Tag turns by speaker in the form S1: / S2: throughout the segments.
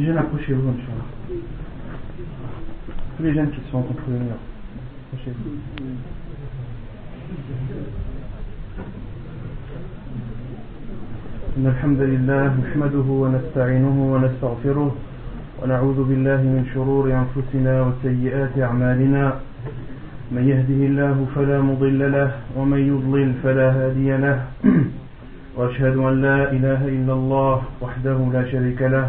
S1: Les jeunes, approchez-vous, Inch'Allah. Tous les jeunes qui sont contre le mur, approchez-vous. إن الحمد لله نحمده ونستعينه ونستغفره ونعوذ بالله من شرور أنفسنا وسيئات أعمالنا من يهده الله فلا مضل له ومن يضلل فلا هادي له وأشهد أن لا إله إلا الله وحده لا شريك له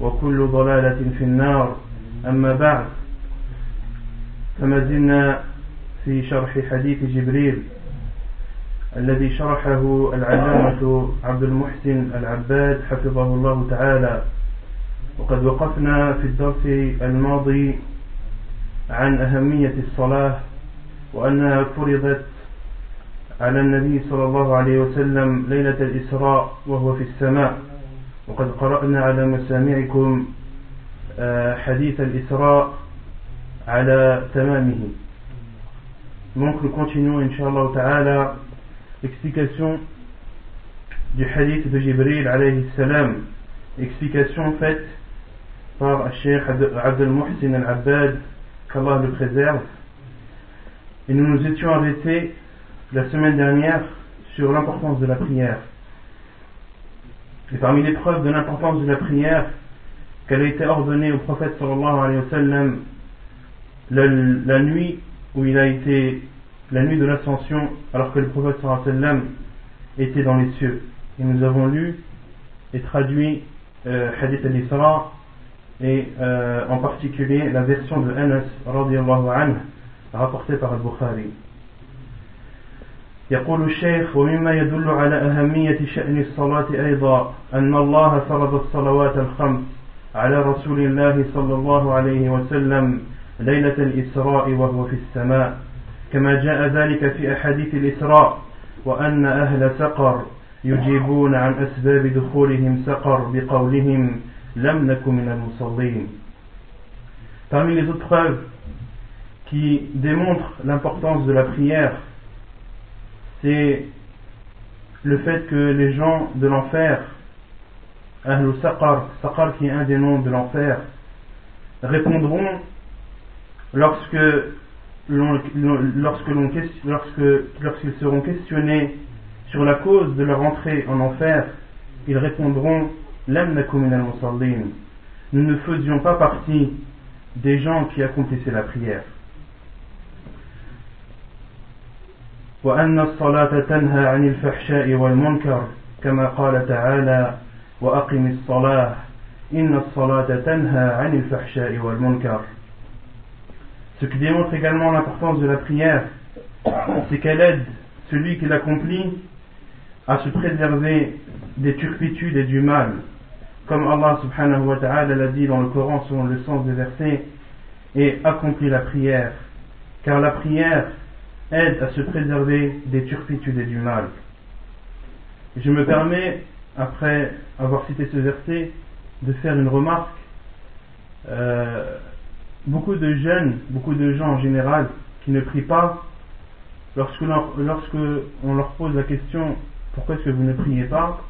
S1: وكل ضلالة في النار. أما بعد فما زلنا في شرح حديث جبريل الذي شرحه العلامة عبد المحسن العباد حفظه الله تعالى. وقد وقفنا في الدرس الماضي عن أهمية الصلاة وأنها فرضت على النبي صلى الله عليه وسلم ليلة الإسراء وهو في السماء. وقد قرأنا على مسامعكم حديث الإسراء على تمامه Donc nous continuons, Inch'Allah Ta'ala, l'explication du hadith de Jibril alayhi salam, explication faite par Cheikh Abdel Muhsin al-Abbad, qu'Allah le préserve. Et nous nous étions arrêtés la semaine dernière sur l'importance de la prière. Et parmi les preuves de l'importance de la prière, qu'elle a été ordonnée au prophète sallallahu alayhi wa sallam la, la nuit où il a été la nuit de l'ascension alors que le prophète sallallahu alayhi wa sallam était dans les cieux. Et nous avons lu et traduit euh, Hadith al-Isra et euh, en particulier la version de Anas radiallahu anhu rapportée par al-Bukhari. يقول الشيخ ومما يدل على أهمية شأن الصلاة أيضا أن الله فرض الصلوات الخمس على رسول الله صلى الله عليه وسلم ليلة الإسراء وهو في السماء. كما جاء ذلك في أحاديث الإسراء وأن أهل سقر يجيبون عن أسباب دخولهم سقر بقولهم لم نكن من المصلين. Parmi les autres preuves qui démontrent l'importance de la prière, c'est le fait que les gens de l'enfer, Ahlul Saqar, Saqar qui est un des noms de l'enfer, répondront lorsque lorsque lorsqu'ils seront questionnés sur la cause de leur entrée en enfer, ils répondront. Nous ne faisions pas partie des gens qui accomplissaient la prière. وأن الصلاة تنهى عن الفحشاء والمنكر كما قال تعالى وأقم الصلاة إن الصلاة تنهى عن الفحشاء والمنكر Ce qui démontre également l'importance de la prière, c'est qu'elle aide celui qui l'accomplit à se préserver des turpitudes et du mal. Comme Allah subhanahu wa ta'ala l'a dit dans le Coran selon le sens des versets, et accomplit la prière. Car la prière aide à se préserver des turpitudes et du mal. je me permets, après avoir cité ce verset, de faire une remarque. Euh, beaucoup de jeunes, beaucoup de gens en général qui ne prient pas, lorsque, lorsque on leur pose la question pourquoi est-ce que vous ne priez pas,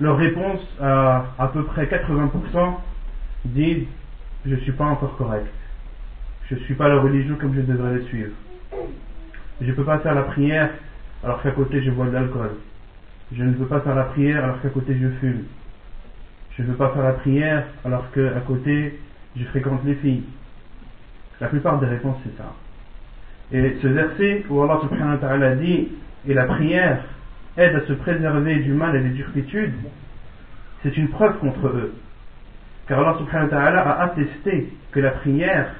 S1: leur réponse à à peu près 80% disent je ne suis pas encore correct, je ne suis pas la religion comme je devrais le suivre, je ne peux pas faire la prière alors qu'à côté je bois de l'alcool, je ne peux pas faire la prière alors qu'à côté je fume, je ne veux pas faire la prière alors qu'à côté, je fréquente les filles. La plupart des réponses, c'est ça. Et ce verset où Allah subhanahu wa ta'ala dit et la prière aide à se préserver du mal et des turpitudes, c'est une preuve contre eux. Car Allah subhanahu wa ta'ala a attesté que la prière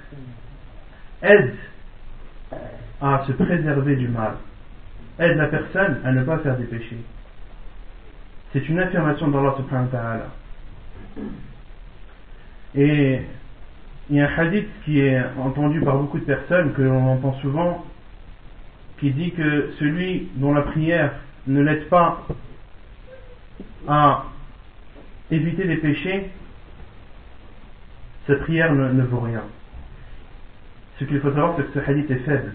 S1: aide à se préserver du mal, aide la personne à ne pas faire des péchés. C'est une affirmation d'Allah subhanahu wa ta'ala. Et il y a un hadith qui est entendu par beaucoup de personnes, que l'on entend souvent, qui dit que celui dont la prière ne l'aide pas à éviter les péchés, sa prière ne, vaut rien. Ce qu'il faut savoir, c'est que ce hadith est faible.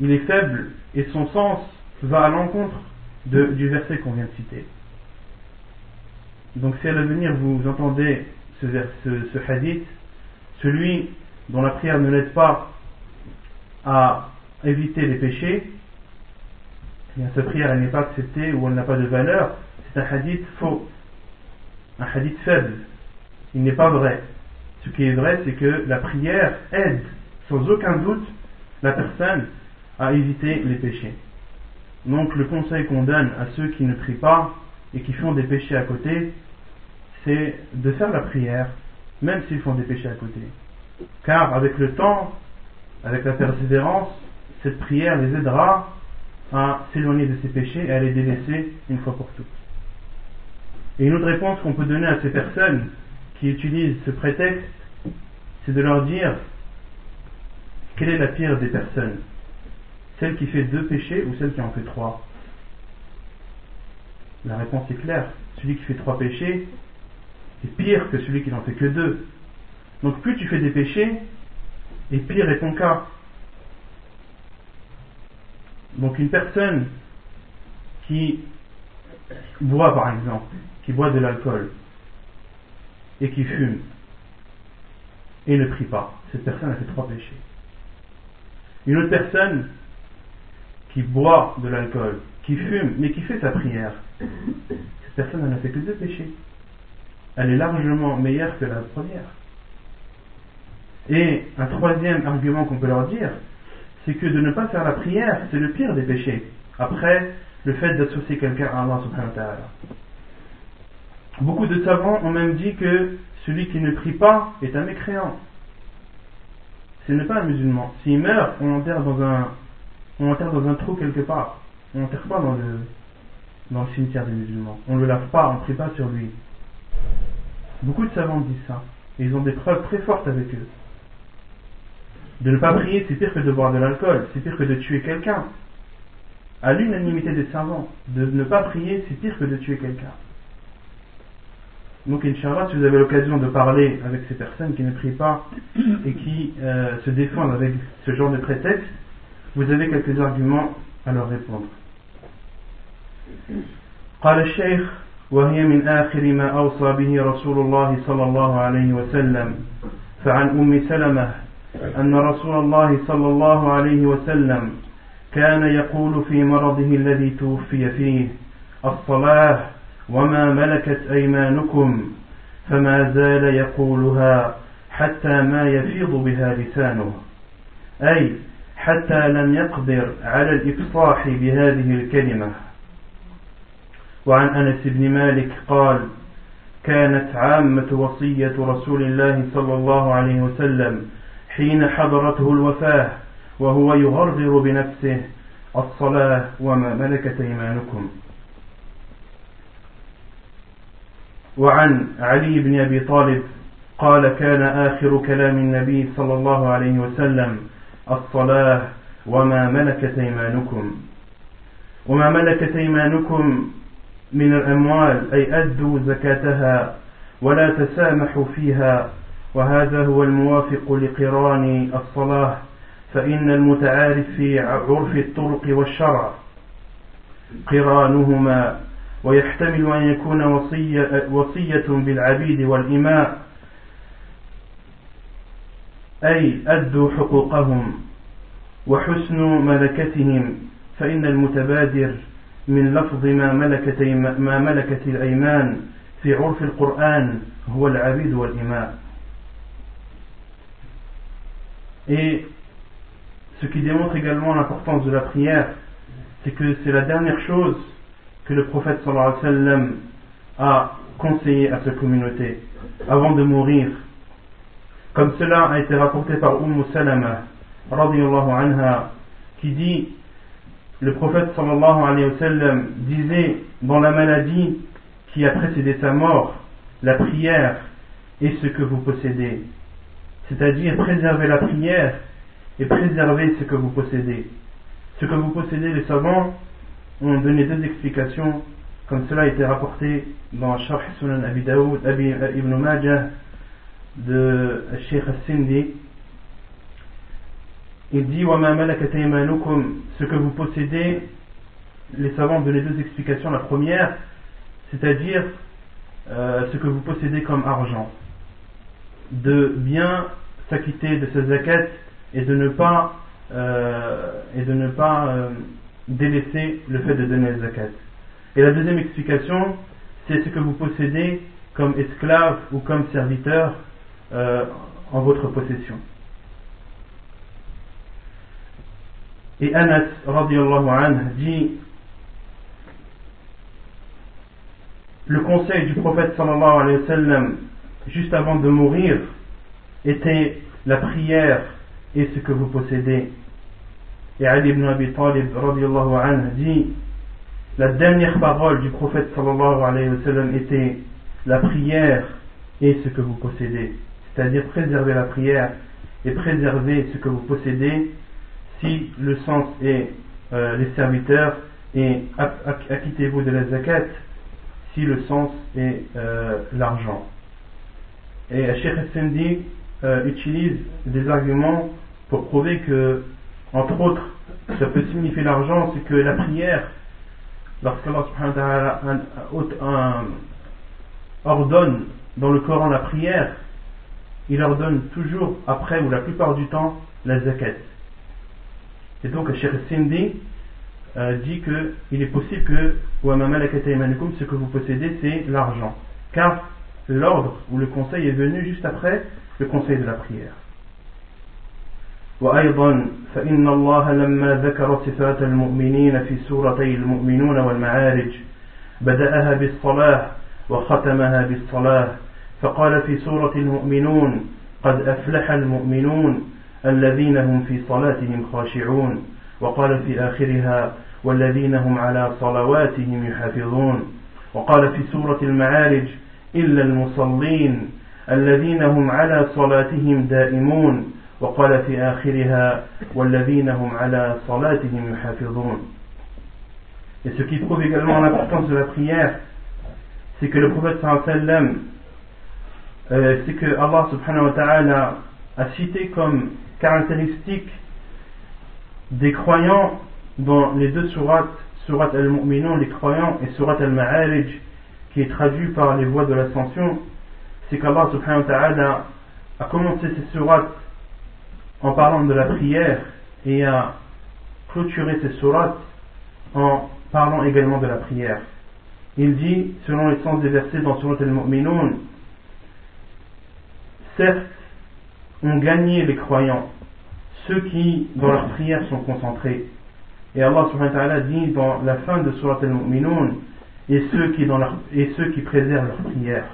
S1: Il est faible et son sens va à l'encontre du verset qu'on vient de citer. Donc si à l'avenir vous entendez ce, hadith, celui dont la prière ne l'aide pas à éviter les péchés, eh sa prière n'est pas acceptée ou elle n'a pas de valeur, c'est un hadith faux, un hadith faible. Il n'est pas vrai. Ce qui est vrai, c'est que la prière aide sans aucun doute la personne à éviter les péchés. Donc le conseil qu'on donne à ceux qui ne prient pas et qui font des péchés à côté, c'est de faire la prière, même s'ils font des péchés à côté. Car avec le temps, avec la persévérance, cette prière les aidera à s'éloigner de ces péchés et à les délaisser une fois pour toutes. Et une autre réponse qu'on peut donner à ces personnes qui utilisent ce prétexte, c'est de leur dire quelle est la pire des personnes? Celle qui fait deux péchés ou celle qui en fait trois? La réponse est claire. Celui qui fait trois péchés, est pire que celui qui n'en fait que deux. Donc plus tu fais des péchés, et pire est ton cas. Donc une personne qui boit par exemple, qui boit de l'alcool, et qui fume, et ne prie pas, cette personne a fait trois péchés. Une autre personne qui boit de l'alcool, qui fume, mais qui fait sa prière, cette personne n'a fait que deux péchés elle est largement meilleure que la première. Et un troisième argument qu'on peut leur dire, c'est que de ne pas faire la prière, c'est le pire des péchés. Après, le fait d'associer quelqu'un à Allah subhanahu wa ta'ala. Beaucoup de savants ont même dit que celui qui ne prie pas est un mécréant. Ce n'est pas un musulman. S'il meurt, on l'enterre dans un, on enterre dans un trou quelque part. On l'enterre pas dans le, dans le cimetière des musulmans. On ne le lave pas, on ne prie pas sur lui. Beaucoup de savants disent ça. Et ils ont des preuves très fortes avec eux. De ne pas prier, c'est pire que de boire de l'alcool, c'est pire que de tuer quelqu'un. À l'unanimité des savants, de ne pas prier, c'est pire que de tuer quelqu'un. Donc, Inch'Allah, si vous avez l'occasion de parler avec ces personnes qui ne prient pas et qui euh, se défendent avec ce genre de prétexte, vous avez quelques arguments à leur répondre. وهي من آخر ما أوصى به رسول الله صلى الله عليه وسلم فعن أم سلمة أن رسول الله صلى الله عليه وسلم كان يقول في مرضه الذي توفي فيه الصلاة وما ملكت أيمانكم فما زال يقولها حتى ما يفيض بها لسانه أي حتى لم يقدر على الإفصاح بهذه الكلمة. وعن أنس بن مالك قال كانت عامة وصية رسول الله صلى الله عليه وسلم حين حضرته الوفاة وهو يغرغر بنفسه الصلاة وما ملكت أيمانكم. وعن علي بن أبي طالب قال كان آخر كلام النبي صلى الله عليه وسلم الصلاة وما ملكت أيمانكم. وما ملكت أيمانكم من الأموال أي أدوا زكاتها ولا تسامحوا فيها. وهذا هو الموافق لقران الصلاة فإن المتعارف في عرف الطرق والشرع. قرانهما ويحتمل أن يكون وصية, وصية بالعبيد والإماء. أي أدوا حقوقهم وحسن ملكتهم فإن المتبادر من لفظ ما ملكت ما ملكت الأيمان في عرف القرآن هو العبيد والإماء Et ce qui démontre également l'importance de la prière, c'est que c'est la dernière chose que le prophète sallallahu alayhi wa sallam a conseillé à sa communauté avant de mourir. Comme cela a été rapporté par Umm Salama, anha, qui dit le prophète sallallahu alayhi wa sallam disait dans la maladie qui a précédé sa mort, la prière est ce que vous possédez. C'est-à-dire préserver la prière et préserver ce que vous possédez. Ce que vous possédez, les savants ont donné deux explications, comme cela a été rapporté dans Sharh Sunan Abi Daoud, Abi Ibn Majah, de Sheikh Al-Sindi. Il dit ce que vous possédez, les savants donné deux explications. La première, c'est-à-dire euh, ce que vous possédez comme argent, de bien s'acquitter de ces zakat et de ne pas euh, et de ne pas euh, délaisser le fait de donner les zakat. Et la deuxième explication, c'est ce que vous possédez comme esclave ou comme serviteur en votre possession. Et Anas anhu dit le conseil du prophète sallallahu alayhi sallam juste avant de mourir était la prière et ce que vous possédez. Et Ali ibn Abi Talib anhu dit la dernière parole du prophète sallallahu alayhi sallam était la prière et ce que vous possédez. C'est-à-dire préserver la prière et préserver ce que vous possédez si le sens est euh, les serviteurs et acquittez-vous de la zakat si le sens est euh, l'argent. Et Sheikh Essendi euh, utilise des arguments pour prouver que, entre autres, ça peut signifier l'argent, c'est que la prière, lorsqu'Allah ordonne dans le Coran la prière, il ordonne toujours après ou la plupart du temps la zakat. Et donc Sheikh Sindi euh, dit qu'il est possible que ce que vous possédez c'est l'argent car l'ordre ou le conseil est venu juste après le conseil de la prière وأيضا فإن الله لما ذكر صفات المؤمنين في سورتي المؤمنون والمعارج بدأها بالصلاة وختمها بالصلاة فقال في سورة المؤمنون قد أفلح المؤمنون الذين هم في صلاتهم خاشعون. وقال في آخرها والذين هم على صلواتهم يحافظون. وقال في سورة المعارج إلا المصلين الذين هم على صلاتهم دائمون. وقال في آخرها والذين هم على صلاتهم يحافظون. Et ce qui prouve également l'importance de la prière, c'est que le prophète sallam, euh, c'est que Allah subhanahu wa ta'ala a cité comme caractéristique des croyants dans les deux sourates, surat al-Mu'minun, les croyants, et surat al-Ma'arij, qui est traduit par les voies de l'ascension, c'est qu'Allah subhanahu wa ta'ala a commencé ces sourates en parlant de la prière et a clôturé ces sourates en parlant également de la prière. Il dit, selon les sens des versets dans Surat al-Mu'minun, certes, ont gagné les croyants, ceux qui, dans leur prière, sont concentrés. Et Allah subhanahu wa ta'ala dit dans la fin de Surat al-Mu'minun, et ceux qui, et ceux qui préservent leur prière.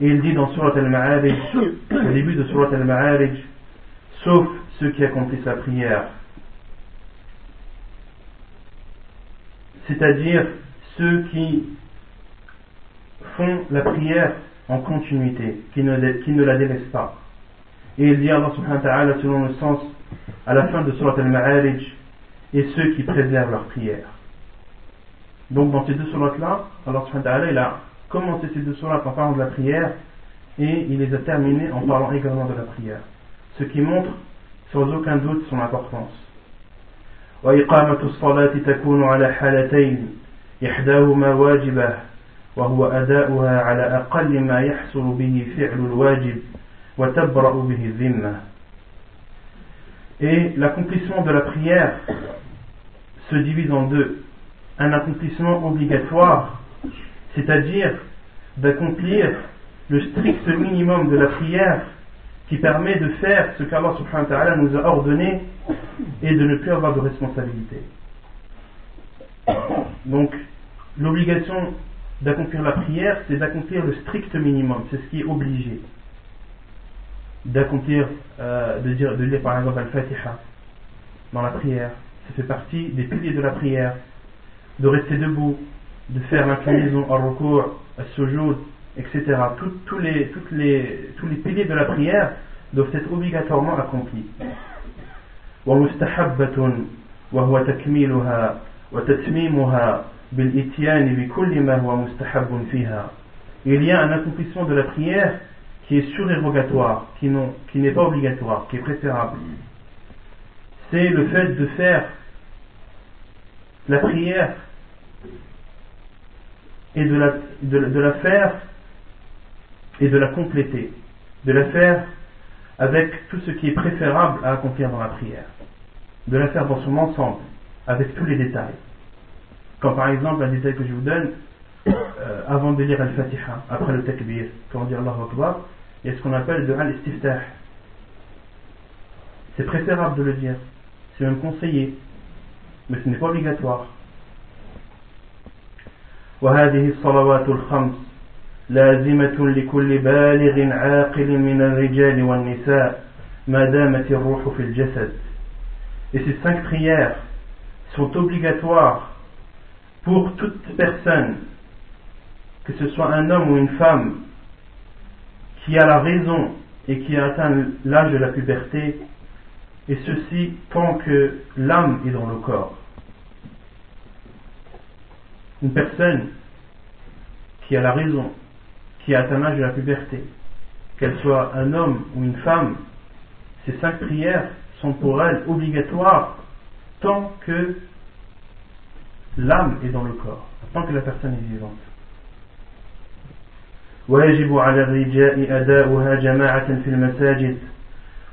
S1: Et il dit dans Surat al-Ma'arij, au début de Surat al-Ma'arij, sauf ceux qui accomplissent la prière. C'est-à-dire ceux qui font la prière en continuité, qui ne, qui ne la délaissent pas. Et il dit Allah subhanahu wa ta'ala selon le sens à la fin de Surat al-Ma'arij et ceux qui préservent leur prière. Donc dans ces deux surats-là, Allah subhanahu wa ta'ala il a commencé ces deux surats en parlant de la prière et il les a terminés en parlant également de la prière. Ce qui montre sans aucun doute son importance. وإقامة الصلاة تكون على حالتين إحداهما واجبة وهو أداؤها على أقل ما يحصل به فعل الواجب et l'accomplissement de la prière se divise en deux. Un accomplissement obligatoire, c'est-à-dire d'accomplir le strict minimum de la prière qui permet de faire ce qu'Allah subhanahu wa ta'ala nous a ordonné et de ne plus avoir de responsabilité. Donc, l'obligation d'accomplir la prière, c'est d'accomplir le strict minimum, c'est ce qui est obligé. D'accomplir, euh, de, dire, de lire par exemple Al-Fatiha dans la prière, ça fait partie des piliers de la prière. De rester debout, de faire l'inclinaison, al-rukur, al-sujoud, etc. tous, les, toutes les, tous les piliers de la prière doivent être obligatoirement accomplis. وهو تكميلها وتتميمها Il y a un accomplissement de la prière qui est surérogatoire, qui n'est pas obligatoire, qui est préférable. C'est le fait de faire la prière et de la, faire et de la compléter, de la faire avec tout ce qui est préférable à accomplir dans la prière, de la faire dans son ensemble, avec tous les détails. Comme par exemple un détail que je vous donne, euh, avant de lire Al-Fatiha, après le takbir, quand on dit Allahu Akbar, il y a ce qu'on appelle de Al-Istiftah. C'est préférable de le dire, c'est même conseillé, mais ce n'est pas obligatoire. وهذه الصلوات الخمس لازمة لكل بالغ عاقل من الرجال والنساء ما دامت الروح في الجسد Et ces cinq prières sont obligatoires pour toute personne, que ce soit un homme ou une femme, qui a la raison et qui a atteint l'âge de la puberté, et ceci tant que l'âme est dans le corps. Une personne qui a la raison, qui a atteint l'âge de la puberté, qu'elle soit un homme ou une femme, ces cinq prières sont pour elle obligatoires tant que l'âme est dans le corps, tant que la personne est vivante. ويجب على الرجال أداؤها جماعة في المساجد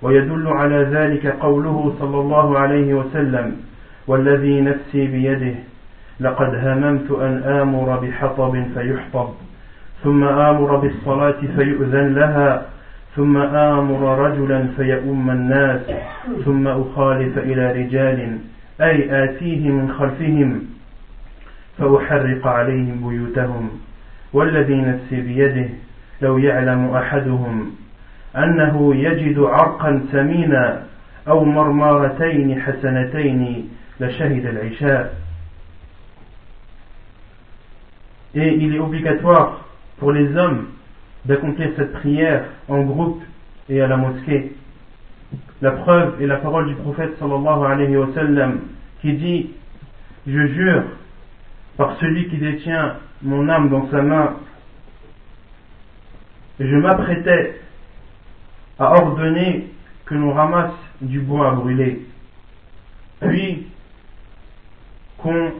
S1: ويدل على ذلك قوله صلى الله عليه وسلم والذي نفسي بيده لقد هممت أن آمر بحطب فيحطب ثم آمر بالصلاة فيؤذن لها ثم آمر رجلا فيؤم الناس ثم أخالف إلى رجال أي آتيه من خلفهم فأحرق عليهم بيوتهم والذي نفسي بيده لو يعلم أحدهم أنه يجد عرقا ثمينا أو مرمارتين حسنتين لشهد العشاء Et il est obligatoire pour les hommes d'accomplir cette prière en groupe et à la mosquée. La preuve est la parole du prophète sallallahu alayhi wa sallam qui dit Je jure par celui qui détient mon âme dans sa main, je m'apprêtais à ordonner que l'on ramasse du bois à brûler, puis qu'on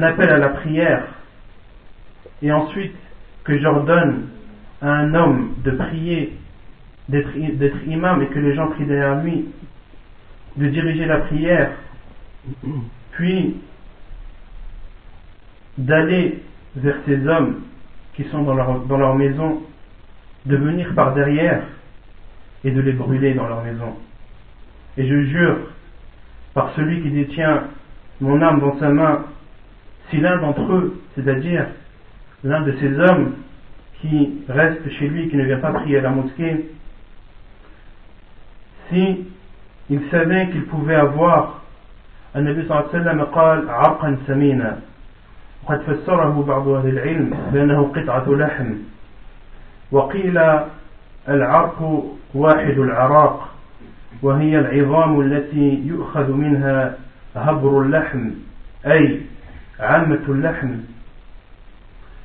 S1: appelle à la prière, et ensuite que j'ordonne à un homme de prier, d'être imam et que les gens prient derrière lui, de diriger la prière, puis d'aller vers ces hommes qui sont dans leur, maison, de venir par derrière et de les brûler dans leur maison. Et je jure par celui qui détient mon âme dans sa main, si l'un d'entre eux, c'est-à-dire l'un de ces hommes qui reste chez lui, qui ne vient pas prier à la mosquée, si il savait qu'il pouvait avoir un Nabi sallallahu alayhi wa sallam وقد فسره بعض أهل العلم بأنه قطعة لحم. وقيل العرق واحد العراق وهي العظام التي يؤخذ منها هبر اللحم أي عامة اللحم.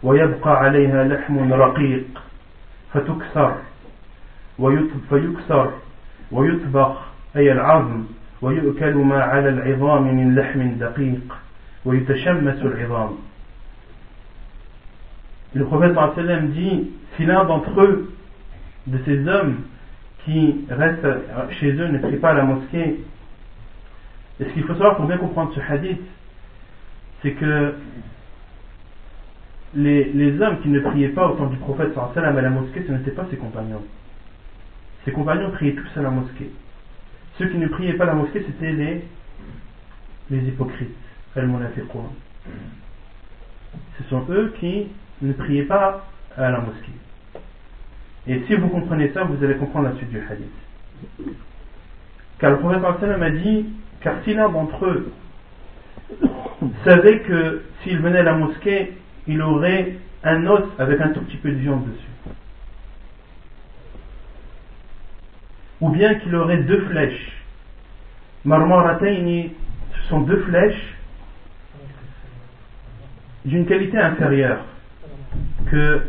S1: ويبقى عليها لحم رقيق فتكسر فيكسر ويطبخ أي العظم ويؤكل ما على العظام من لحم دقيق ويتشمس العظام. Le prophète dit si l'un d'entre eux, de ces hommes qui restent chez eux, ne prie pas à la mosquée, et ce qu'il faut savoir pour bien comprendre ce hadith, c'est que les, les hommes qui ne priaient pas au temps du prophète sallam à la mosquée, ce n'étaient pas ses compagnons. Ses compagnons priaient tous à la mosquée. Ceux qui ne priaient pas à la mosquée, c'était les, les hypocrites, Ce sont eux qui ne priaient pas à la mosquée. Et si vous comprenez ça, vous allez comprendre la suite du hadith. Car le prophète a dit, car si l'un d'entre eux savait que s'il venait à la mosquée, il aurait un os avec un tout petit peu de viande dessus. Ou bien qu'il aurait deux flèches. Marmarataini, ce sont deux flèches d'une qualité inférieure que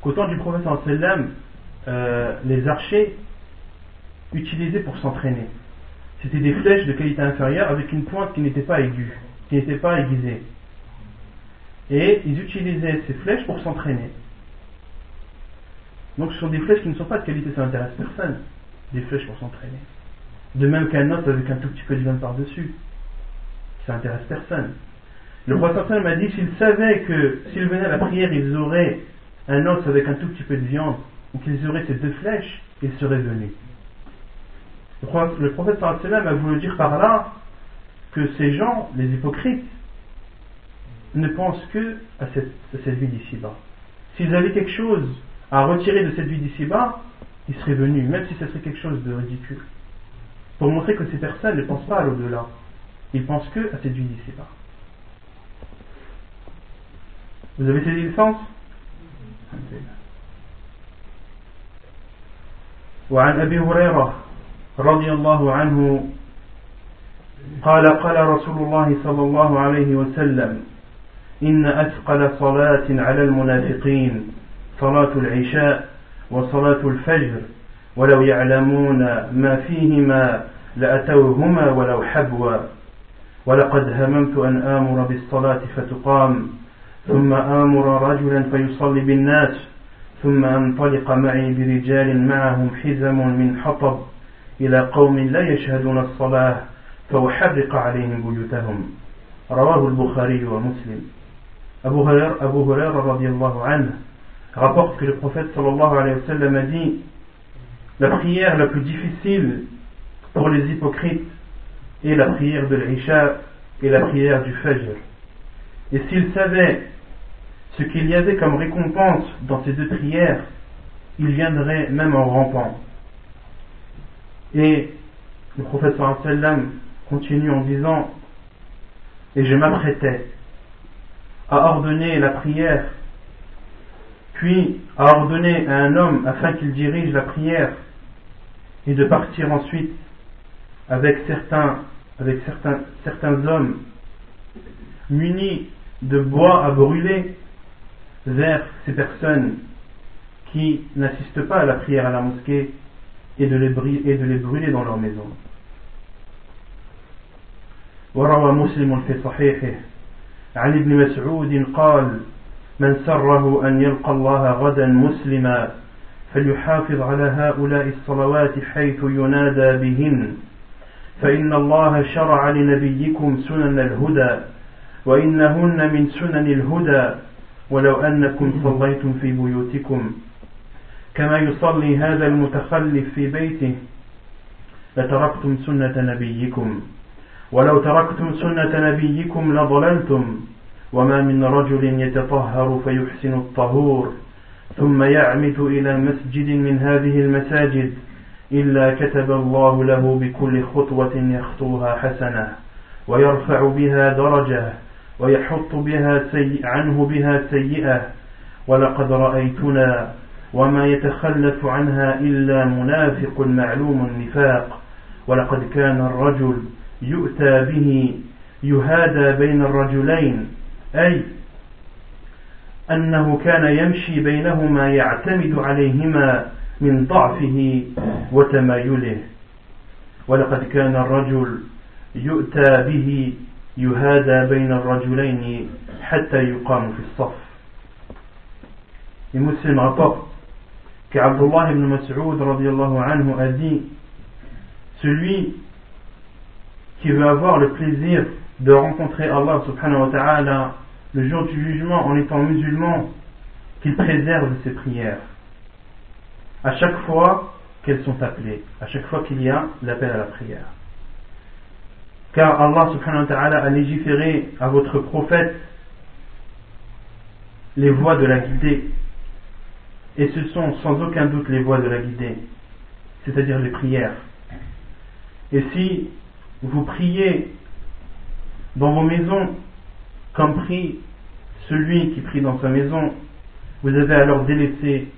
S1: qu'au temps du prophète euh, les archers utilisaient pour s'entraîner. C'était des flèches de qualité inférieure avec une pointe qui n'était pas aiguë, qui n'était pas aiguisée. Et ils utilisaient ces flèches pour s'entraîner. Donc ce sont des flèches qui ne sont pas de qualité, ça n'intéresse personne. Des flèches pour s'entraîner. De même qu'un os avec un tout petit peu de par-dessus. Ça n'intéresse personne. Le prophète m'a dit s'ils savaient que s'ils venaient à la prière, ils auraient un os avec un tout petit peu de viande, ou qu'ils auraient ces deux flèches, ils seraient venus. Le prophète sallam a voulu dire par là que ces gens, les hypocrites, ne pensent que à cette, cette vie d'ici-bas. S'ils avaient quelque chose à retirer de cette vie d'ici-bas, ils seraient venus, même si ce serait quelque chose de ridicule. Pour montrer que ces personnes ne pensent pas à l'au-delà. Ils pensent que à cette vie d'ici-bas. Vous avez saisi le sens وعن أبي هريرة رضي الله عنه قال قال رسول الله صلى الله عليه وسلم إن أثقل صلاة على المنافقين صلاة العشاء وصلاة الفجر ولو يعلمون ما فيهما لأتوهما ولو حبوا. ولقد هممت أن آمر بالصلاة فتقام. ثم آمر رجلا فيصلي بالناس ثم أنطلق معي برجال معهم حزم من حطب إلى قوم لا يشهدون الصلاة فأحرق عليهم بيوتهم رواه البخاري ومسلم Abu Huraira, Abu anhu rapporte que le prophète sallallahu alayhi wa sallam a dit la prière la plus difficile pour les hypocrites est la prière de l'Isha et la prière du Fajr. Et s'ils savaient ce qu'il y avait comme récompense dans ces deux prières, ils viendraient même en rampant. Et le prophète sallam continue en disant Et je m'apprêtais à ordonner la prière, puis à ordonner à un homme afin qu'il dirige la prière, et de partir ensuite avec certains, avec certains, certains hommes munis de bois à brûler vers ces personnes qui n'assistent pas à la prière à la mosquée et de les, et de les brûler dans leur maison. وروى مسلم في صحيحه عن ابن مسعود قال من سره أن يلقى الله غدا مسلما فليحافظ على هؤلاء الصلوات حيث ينادى بهن فإن الله شرع لنبيكم سنن الهدى وإنهن من سنن الهدى ولو أنكم صليتم في بيوتكم كما يصلي هذا المتخلف في بيته لتركتم سنة نبيكم. ولو تركتم سنة نبيكم لضللتم. وما من رجل يتطهر فيحسن الطهور ثم يعمد إلى مسجد من هذه المساجد إلا كتب الله له بكل خطوة يخطوها حسنة ويرفع بها درجة. ويحط بها سي عنه بها سيئة. ولقد رأيتنا وما يتخلف عنها إلا منافق معلوم النفاق. ولقد كان الرجل يؤتى به يهادى بين الرجلين. أي أنه كان يمشي بينهما يعتمد عليهما من ضعفه وتمايله. ولقد كان الرجل يؤتى به يهادى بين الرجلين حتى يقام في الصف Et Muslim rapporte qu'Abdullah ibn Mas'ud radiallahu anhu a dit Celui qui veut avoir le plaisir de rencontrer Allah subhanahu wa ta'ala le jour du jugement en étant musulman, qu'il préserve ses prières. À chaque fois qu'elles sont appelées, à chaque fois qu'il y a l'appel à la prière. Car Allah subhanahu wa ta'ala a légiféré à votre prophète les voies de la guidée. Et ce sont sans aucun doute les voies de la guidée, c'est-à-dire les prières. Et si vous priez dans vos maisons, comme prie celui qui prie dans sa maison, vous avez alors délaissé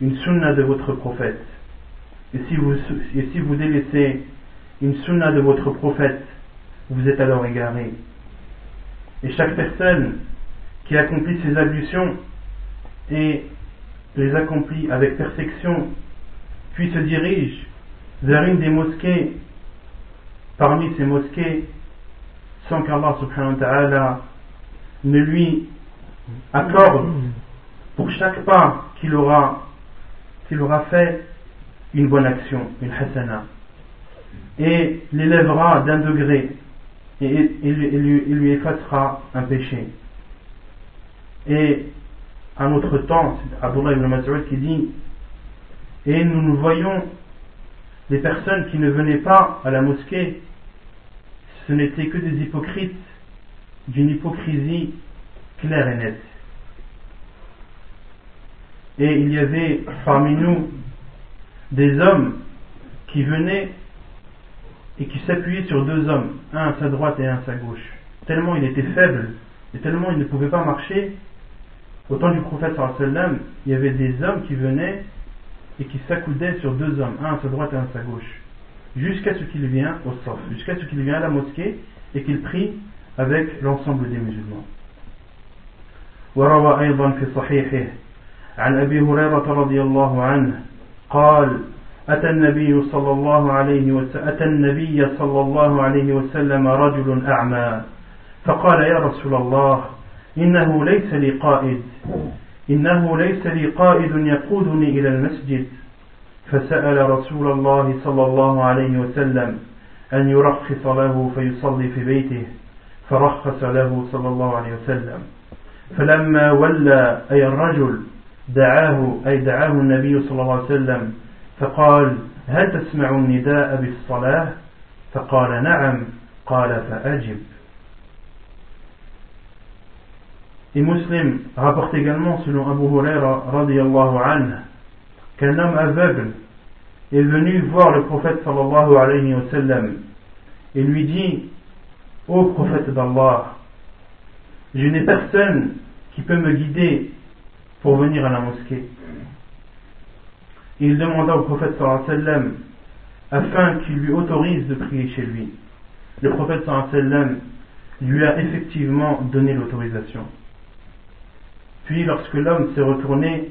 S1: une sunna de votre prophète. Et si vous, et si vous délaissez une sunna de votre prophète, vous êtes alors égaré. Et chaque personne qui accomplit ces ablutions et les accomplit avec perfection, puis se dirige vers une des mosquées, parmi ces mosquées, sans qu'Allah subhanahu ne lui accorde pour chaque pas qu'il aura, qu'il aura fait une bonne action, une hasana, et l'élèvera d'un degré, et il, lui, effacera un péché. Et un autre temps, c'est Abdullah ibn Mas'ud qui dit Et nous nous voyons des personnes qui ne venaient pas à la mosquée, ce n'étaient que des hypocrites d'une hypocrisie claire et nette. Et il y avait parmi nous des hommes qui venaient et qui s'appuyaient sur deux hommes, un à sa droite et un à sa gauche. Tellement il était faible et tellement il ne pouvait pas marcher, au temps du prophète sallam, il y avait des hommes qui venaient et qui s'accoudaient sur deux hommes, un à sa droite et un à sa gauche, jusqu'à ce qu'il vienne au sort, jusqu'à ce qu'il vienne à la mosquée et qu'il prie avec l'ensemble des musulmans. وروى أيضا في صحيحه عن أبي هريرة رضي الله عنه قال أتى النبي صلى الله عليه وسلم أتى النبي صلى الله عليه وسلم رجل أعمى. فقال يا رسول الله إنه ليس لي قائد. إنه ليس لي قائد يقودني إلى المسجد. فسأل رسول الله صلى الله عليه وسلم أن يرخص له فيصلي في بيته. فرخص له صلى الله عليه وسلم. فلما ولى أي الرجل دعاه أي دعاه النبي صلى الله عليه وسلم فقال هل تسمع النداء بالصلاة فقال نعم قال فأجب Et Muslim rapporte également, selon Abu Huraira radiallahu anhu, qu'un homme aveugle est venu voir le prophète sallallahu alayhi wa sallam et lui dit Ô prophète d'Allah, je n'ai personne qui peut me guider pour venir à la mosquée. Il demanda au prophète sallam afin qu'il lui autorise de prier chez lui. Le prophète sallam lui a effectivement donné l'autorisation. Puis lorsque l'homme s'est retourné,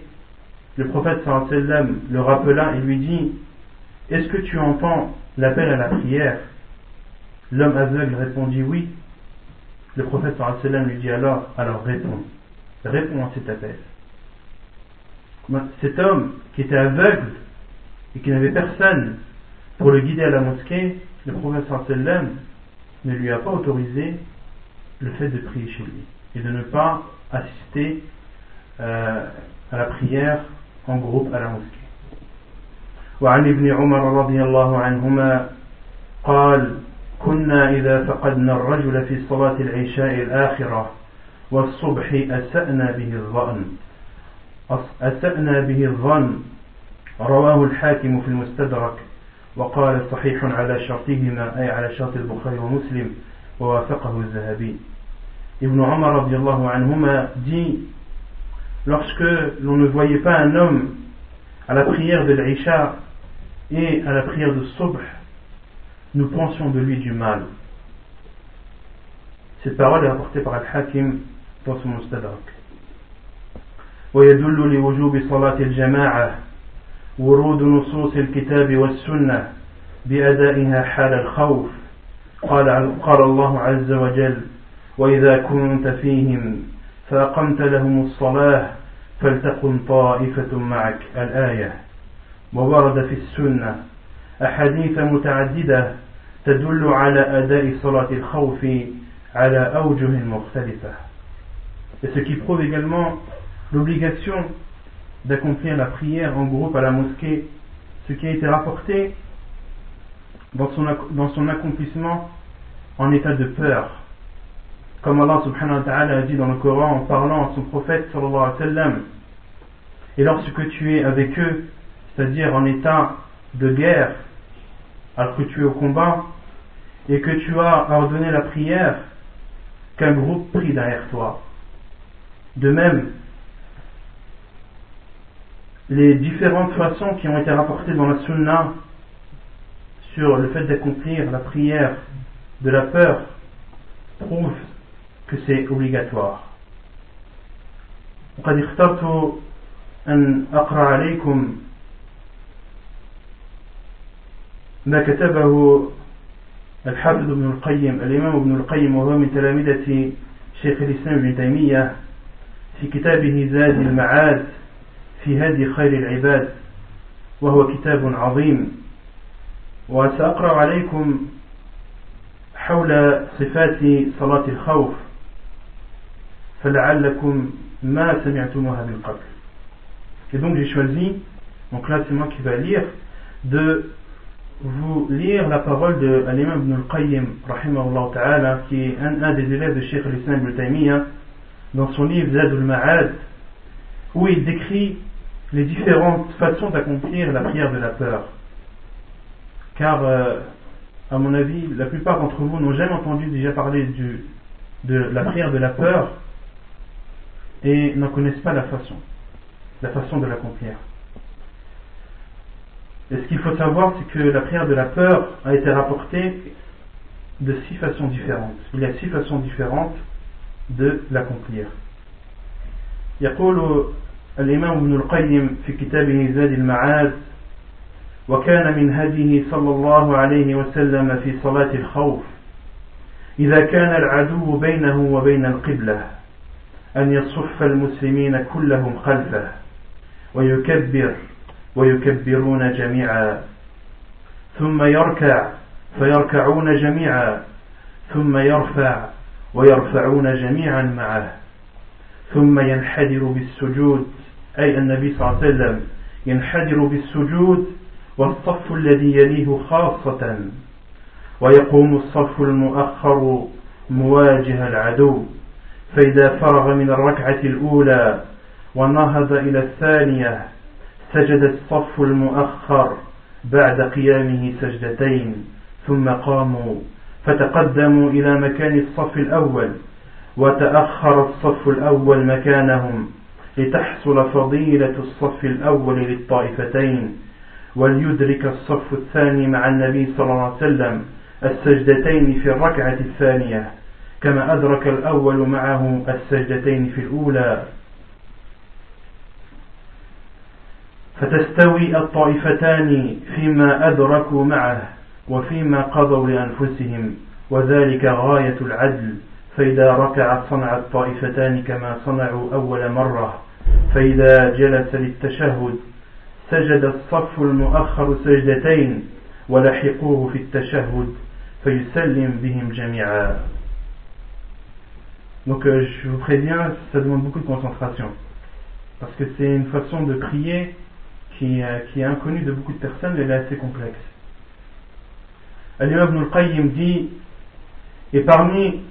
S1: le prophète sallam le rappela et lui dit Est-ce que tu entends l'appel à la prière? L'homme aveugle répondit oui. Le prophète sallam lui dit alors Alors réponds, réponds à cet appel Cet homme qui était aveugle et qui n'avait personne pour le guider à la mosquée, le prophète sallam ne lui a pas autorisé le fait de prier chez lui et de ne pas assister à la prière en groupe à la mosquée. وعن ابن عمر رضي الله عنهما قال كنا إذا فقدنا الرجل في صلاة العشاء الآخرة والصبح أسأنا به الظن أسأنا به الظن رواه الحاكم في المستدرك وقال صحيح على شرطهما أي على شرط البخاري ومسلم ووافقه الذهبي ابن عمر رضي الله عنهما dit lorsque l'on ne voyait pas un homme à la prière de l'Aïcha et à la prière de Subh, nous pensions de lui du mal. Cette parole est apportée par Al-Hakim dans son Mustadrak. ويدل لوجوب صلاة الجماعة ورود نصوص الكتاب والسنة بأدائها حال الخوف. قال, قال الله عز وجل وإذا كنت فيهم فأقمت لهم الصلاة فلتقم طائفة معك. الآية. وورد في السنة أحاديث متعددة تدل على أداء صلاة الخوف على أوجه مختلفة. Et ce qui prouve également l'obligation d'accomplir la prière en groupe à la mosquée, ce qui a été rapporté dans son, accomplissement en état de peur. Comme Allah subhanahu wa ta'ala a dit dans le Coran en parlant à son prophète et lorsque tu es avec eux, c'est-à-dire en état de guerre, alors que tu es au combat, et que tu as ordonné la prière, qu'un groupe prie derrière toi. De même, les différentes façons qui ont été rapportées dans la sunna sur le fait d'accomplir la prière de la peur prouvent que c'est obligatoire. وقد اخترت أن أقرأ عليكم ما كتبه الحافظ ابن القيم الإمام ابن القيم وهو من تلامذة شيخ الإسلام ابن تيمية في كتابه زاد المعاد في هدي خير العباد وهو كتاب عظيم وسأقرأ عليكم حول صفات صلاة الخوف فلعلكم ما سمعتموها من قبل Et donc j'ai choisi, donc là c'est moi qui vais lire, de vous lire la parole de l'imam ibn al-Qayyim, ta'ala, qui est un, un, des élèves de Sheikh al-Islam ibn Taymiyyah, dans son livre Zad al-Ma'ad, où il décrit les différentes façons d'accomplir la prière de la peur. Car, euh, à mon avis, la plupart d'entre vous n'ont jamais entendu déjà parler du, de la prière de la peur et n'en connaissent pas la façon, la façon de l'accomplir. Et ce qu'il faut savoir, c'est que la prière de la peur a été rapportée de six façons différentes. Il y a six façons différentes de l'accomplir. يقول الإمام ابن القيم في كتابه زاد المعاد وكان من هديه صلى الله عليه وسلم في صلاة الخوف. إذا كان العدو بينه وبين القبلة أن يصف المسلمين كلهم خلفه ويكبر ويكبرون جميعا. ثم يركع فيركعون جميعا. ثم يرفع ويرفعون جميعا معه. ثم ينحدر بالسجود. أي النبي صلى الله عليه وسلم ينحدر بالسجود والصف الذي يليه خاصة ويقوم الصف المؤخر مواجه العدو. فإذا فرغ من الركعة الأولى ونهض إلى الثانية سجد الصف المؤخر بعد قيامه سجدتين ثم قاموا. فتقدموا إلى مكان الصف الأول وتأخر الصف الأول مكانهم. لتحصل فضيلة الصف الأول للطائفتين وليدرك الصف الثاني مع النبي صلى الله عليه وسلم السجدتين في الركعة الثانية كما أدرك الأول معه السجدتين في الأولى. فتستوي الطائفتان فيما أدركوا معه وفيما قضوا لأنفسهم وذلك غاية العدل. فإذا ركع صنع الطائفتان كما صنعوا أول مرة فإذا جلس للتشهد سجد الصف المؤخر سجدتين ولحقوه في التشهد فيسلم بهم جميعا Donc euh, je vous préviens, ça demande beaucoup de concentration. Parce que c'est une façon de prier qui, euh, qui est inconnue de beaucoup de personnes, mais elle est assez complexe. Al-Imam ibn al-Qayyim dit, et parmi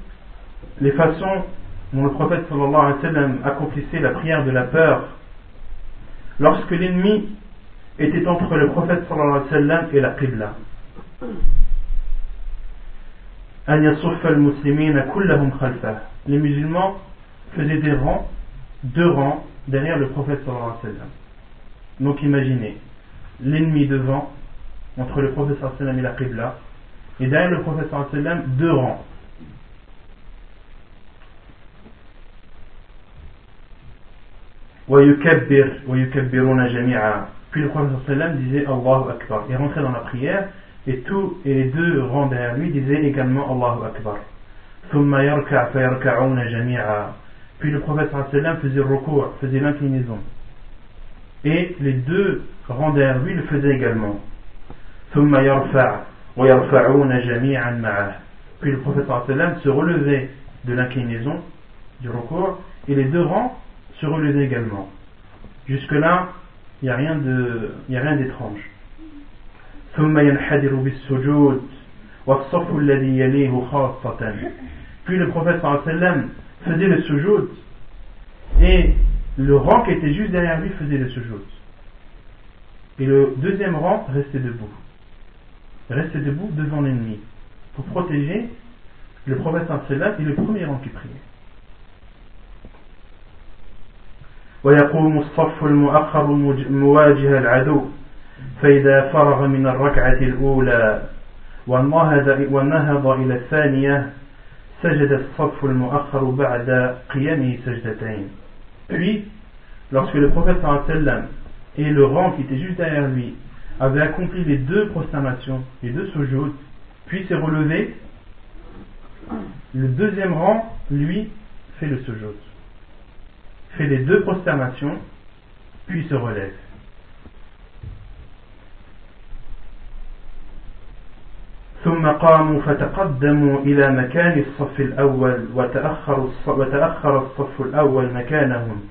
S1: les façons dont le prophète sallallahu alayhi wa sallam accomplissait la prière de la peur, lorsque l'ennemi était entre le prophète sallallahu alayhi wa sallam et la Qibla. Les musulmans faisaient des rangs, deux rangs derrière le prophète sallallahu alayhi wa sallam. Donc imaginez, l'ennemi devant, entre le prophète sallallahu alayhi wa sallam et la Qibla, et derrière le prophète sallallahu alayhi wa sallam, deux rangs. Puis le prophète disait Allahu Akbar. Il rentrait dans la prière et tous et les deux rangs derrière lui disaient également Allahu Akbar. Puis le prophète faisait recours, faisait l'inclinaison. Et les deux rangs derrière lui le faisaient également. Puis le prophète se relevait de l'inclinaison du recours, et les deux rangs se relevaient également. Jusque-là, il n'y a rien d'étrange. Puis le prophète faisait le sujoud et le rang qui était juste derrière lui faisait le sujoud. Et le deuxième rang restait debout. Restait debout devant l'ennemi pour protéger le prophète et le premier rang qui priait. ويقوم الصف المؤخر مواجه العدو فإذا فرغ من الركعة الأولى ونهض إلى الثانية سجد الصف المؤخر بعد قيامه سجدتين Puis, lorsque le prophète sallam et le rang qui était juste derrière lui avaient accompli les deux prosternations, les deux sujouds, puis s'est relevé, le deuxième rang, lui, fait le sujoud. Fait les deux prosternations, puis se relève. ثم قاموا فتقدموا إلى مكان الصف الأول وتأخر وتأخر الصف الأول مكانهم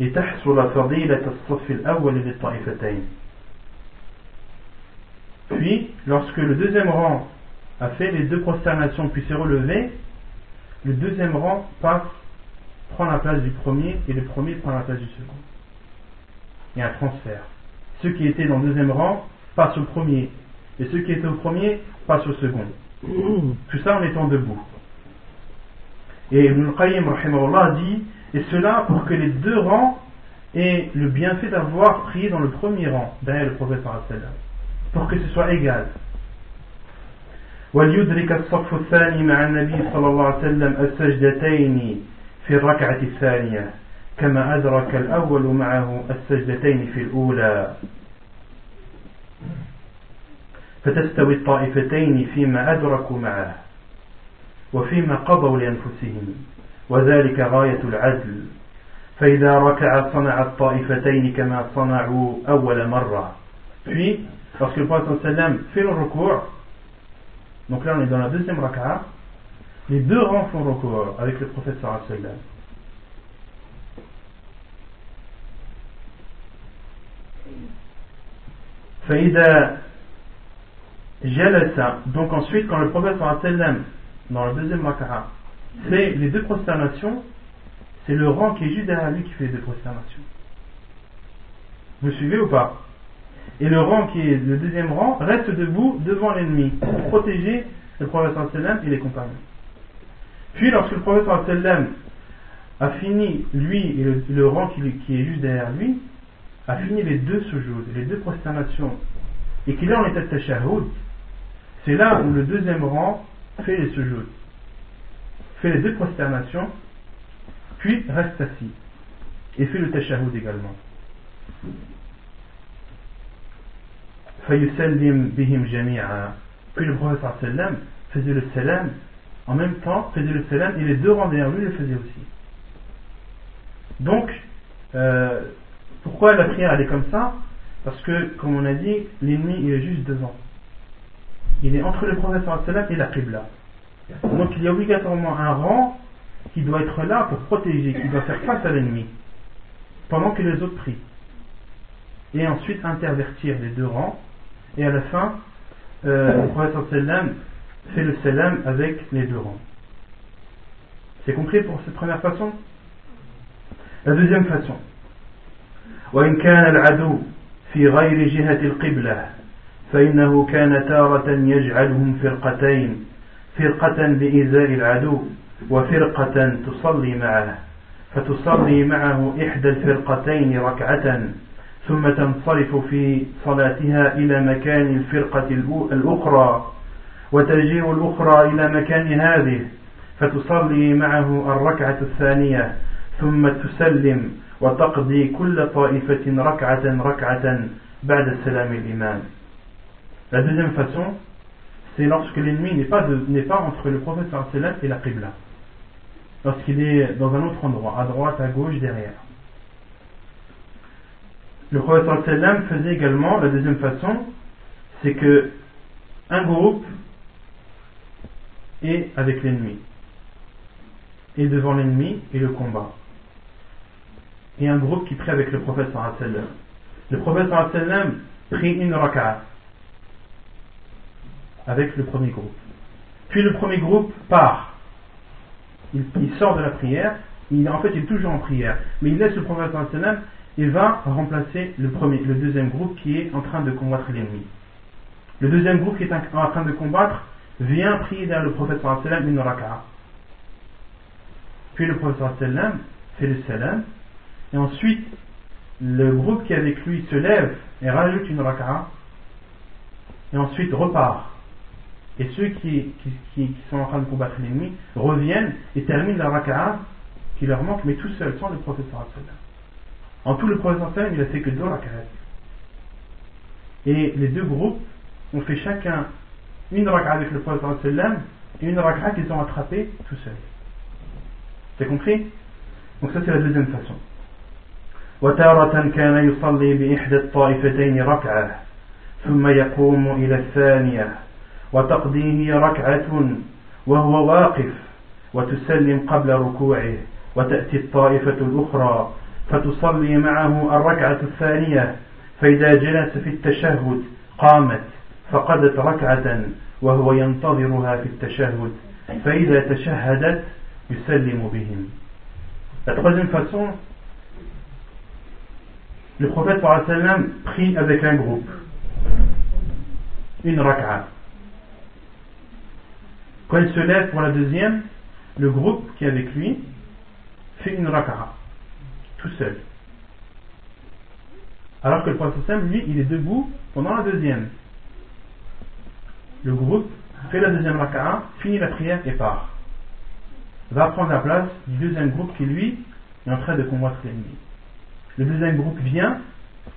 S1: لتحصل فضيلة الصف الأول للطائفتين. Puis, lorsque le deuxième rang a fait les deux prosternations puis s'est relevé, le deuxième rang passe, prend la place du premier et le premier prend la place du second. Il y a un transfert. Ceux qui étaient dans le deuxième rang passent au premier et ceux qui étaient au premier passent au second. Tout ça en étant debout. Et Ibn Qayyim dit Et cela pour que les deux rangs aient le bienfait d'avoir prié dans le premier rang, derrière le prophète pour que ce soit égal. وليدرك الصف الثاني مع النبي صلى الله عليه وسلم السجدتين في الركعة الثانية كما أدرك الأول معه السجدتين في الأولى. فتستوي الطائفتين فيما أدركوا معه وفيما قضوا لأنفسهم وذلك غاية العدل فإذا ركع صنع الطائفتين كما صنعوا أول مرة. Puis, lorsque le prophète sallam fait le recours, donc là on est dans la deuxième raka'a, les deux rangs font recours avec le prophète sallam. فإذا Jalasa. Donc ensuite, quand le prophète sallam, dans le deuxième raka'a, fait les deux prosternations, c'est le rang qui est juste derrière lui qui fait les deux prosternations. Vous suivez ou pas Et le rang qui est le deuxième rang reste debout devant l'ennemi pour protéger le prophète sallam et les compagnons. Puis lorsque le prophète sallam a fini, lui et le, rang qui, est juste derrière lui, a fini les deux sujouds, les deux prosternations, et qu'il est en état de tashahhud, c'est là où le deuxième rang fait les sujouds, fait les deux prosternations, puis reste assis, et fait le tashahhud également. Puis le prophète faisait le salam, en même temps faisait le salam, et les deux rangs derrière lui le faisaient aussi. Donc, euh, pourquoi la prière elle est comme ça? Parce que, comme on a dit, l'ennemi il est juste devant il est entre le prophète et la Qibla. Donc il y a obligatoirement un rang qui doit être là pour protéger, qui doit faire face à l'ennemi, pendant que les autres prient. Et ensuite intervertir les deux rangs, et à la fin, euh, le prophète fait le salam avec les deux rangs. C'est compris pour cette première façon La deuxième façon. وإن كان العدو في غير جهة القبلة فإنه كان تارة يجعلهم فرقتين فرقة بإزاء العدو وفرقة تصلي معه فتصلي معه إحدى الفرقتين ركعة ثم تنصرف في صلاتها إلى مكان الفرقة الأخرى وتجيء الأخرى إلى مكان هذه فتصلي معه الركعة الثانية ثم تسلم وتقضي كل طائفة ركعة ركعة بعد السلام الإمام La deuxième façon, c'est lorsque l'ennemi n'est pas, pas entre le prophète et la Qibla. Lorsqu'il est dans un autre endroit, à droite, à gauche, derrière. Le prophète faisait également, la deuxième façon, c'est que un groupe est avec l'ennemi. est devant l'ennemi et le combat. Et un groupe qui prie avec le prophète sallam. Le prophète sallam prie une raka'a avec le premier groupe. Puis le premier groupe part. Il, sort de la prière. Il, en fait, il est toujours en prière. Mais il laisse le prophète sallam et va remplacer le, premier, le deuxième groupe qui est en train de combattre l'ennemi. Le deuxième groupe qui est en train de combattre vient prier derrière le prophète sallam une raka'a. Puis le prophète sallam fait le salam et ensuite le groupe qui est avec lui se lève et rajoute une raka'a et ensuite repart. Et ceux qui, qui, sont en train de combattre l'ennemi reviennent et terminent la raka'a qui leur manque, mais tout seul, sans le prophète sallam. En tout, le prophète sallam, il a fait que deux raka'at. Et les deux groupes ont fait chacun une raka'a avec le prophète sallam et une raka'a qu'ils ont attrapé tout seuls. C'est compris Donc ça c'est la deuxième façon. وتارة كان يصلي بإحدى الطائفتين ركعة ثم يقوم إلى الثانية وتقضي هي ركعة وهو واقف وتسلم قبل ركوعه وتأتي الطائفة الأخرى فتصلي معه الركعة الثانية فإذا جلس في التشهد قامت فقدت ركعة وهو ينتظرها في التشهد فإذا تشهدت يسلم بهم La troisième façon, le prophète sallam prie avec un groupe, une raka'a. Quand il se lève pour la deuxième, le groupe qui est avec lui fait une raka'a, tout seul. Alors que le prophète sallam, lui, il est debout pendant la deuxième. Le groupe fait la deuxième raka'a, finit la prière et part. Va prendre la place du deuxième groupe qui, lui, est en train de combattre l'ennemi. Le deuxième groupe vient,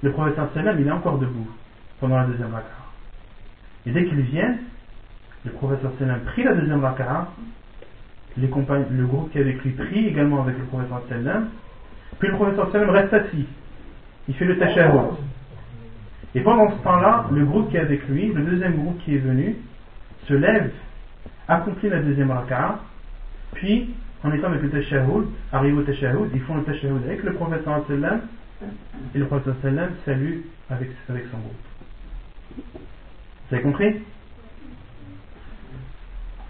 S1: le professeur sallam, il est encore debout pendant la deuxième raka'a. Et dès qu'il vient, le professeur sallam prie la deuxième raka'a, le groupe qui est avec lui prie également avec le professeur sallam, puis le professeur sallam reste assis. Il fait le tashahhud. Et pendant ce temps-là, le groupe qui est avec lui, le deuxième groupe qui est venu, se lève, accomplit la deuxième raka'a, puis en étant avec le tashahhud, arrive au tashahhud, ils font le tashahhud avec le prophète sallam, et le prophète sallam salue avec, avec son groupe. Vous avez compris?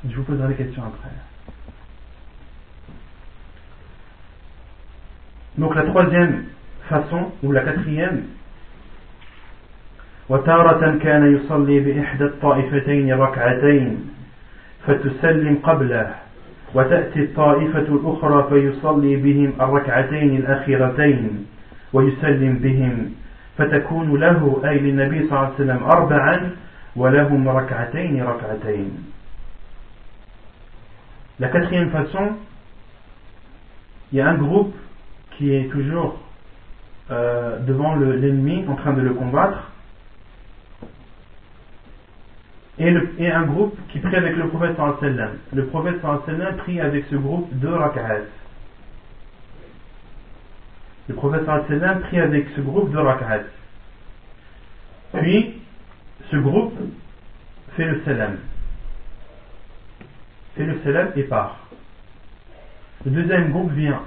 S1: Je vous poserai des questions après. Donc la troisième façon, ou la quatrième, وتارة كان يصلي بإحدى الطائفتين ركعتين فتسلم قبله وتأتي الطائفة الأخرى فيصلي بهم الركعتين الأخيرتين ويسلم بهم فتكون له أي للنبي صلى الله عليه وسلم أربعا ولهم ركعتين ركعتين. La quatrième façon, il y a un groupe qui est toujours euh, devant l'ennemi en train de le combattre. Et, un groupe qui prie avec le prophète sallam. Le prophète sallam prie avec ce groupe deux rak'at. Le prophète sallam prie avec ce groupe deux rak'at. Puis, ce groupe fait le salam. Fait le salam et part. Le deuxième groupe vient.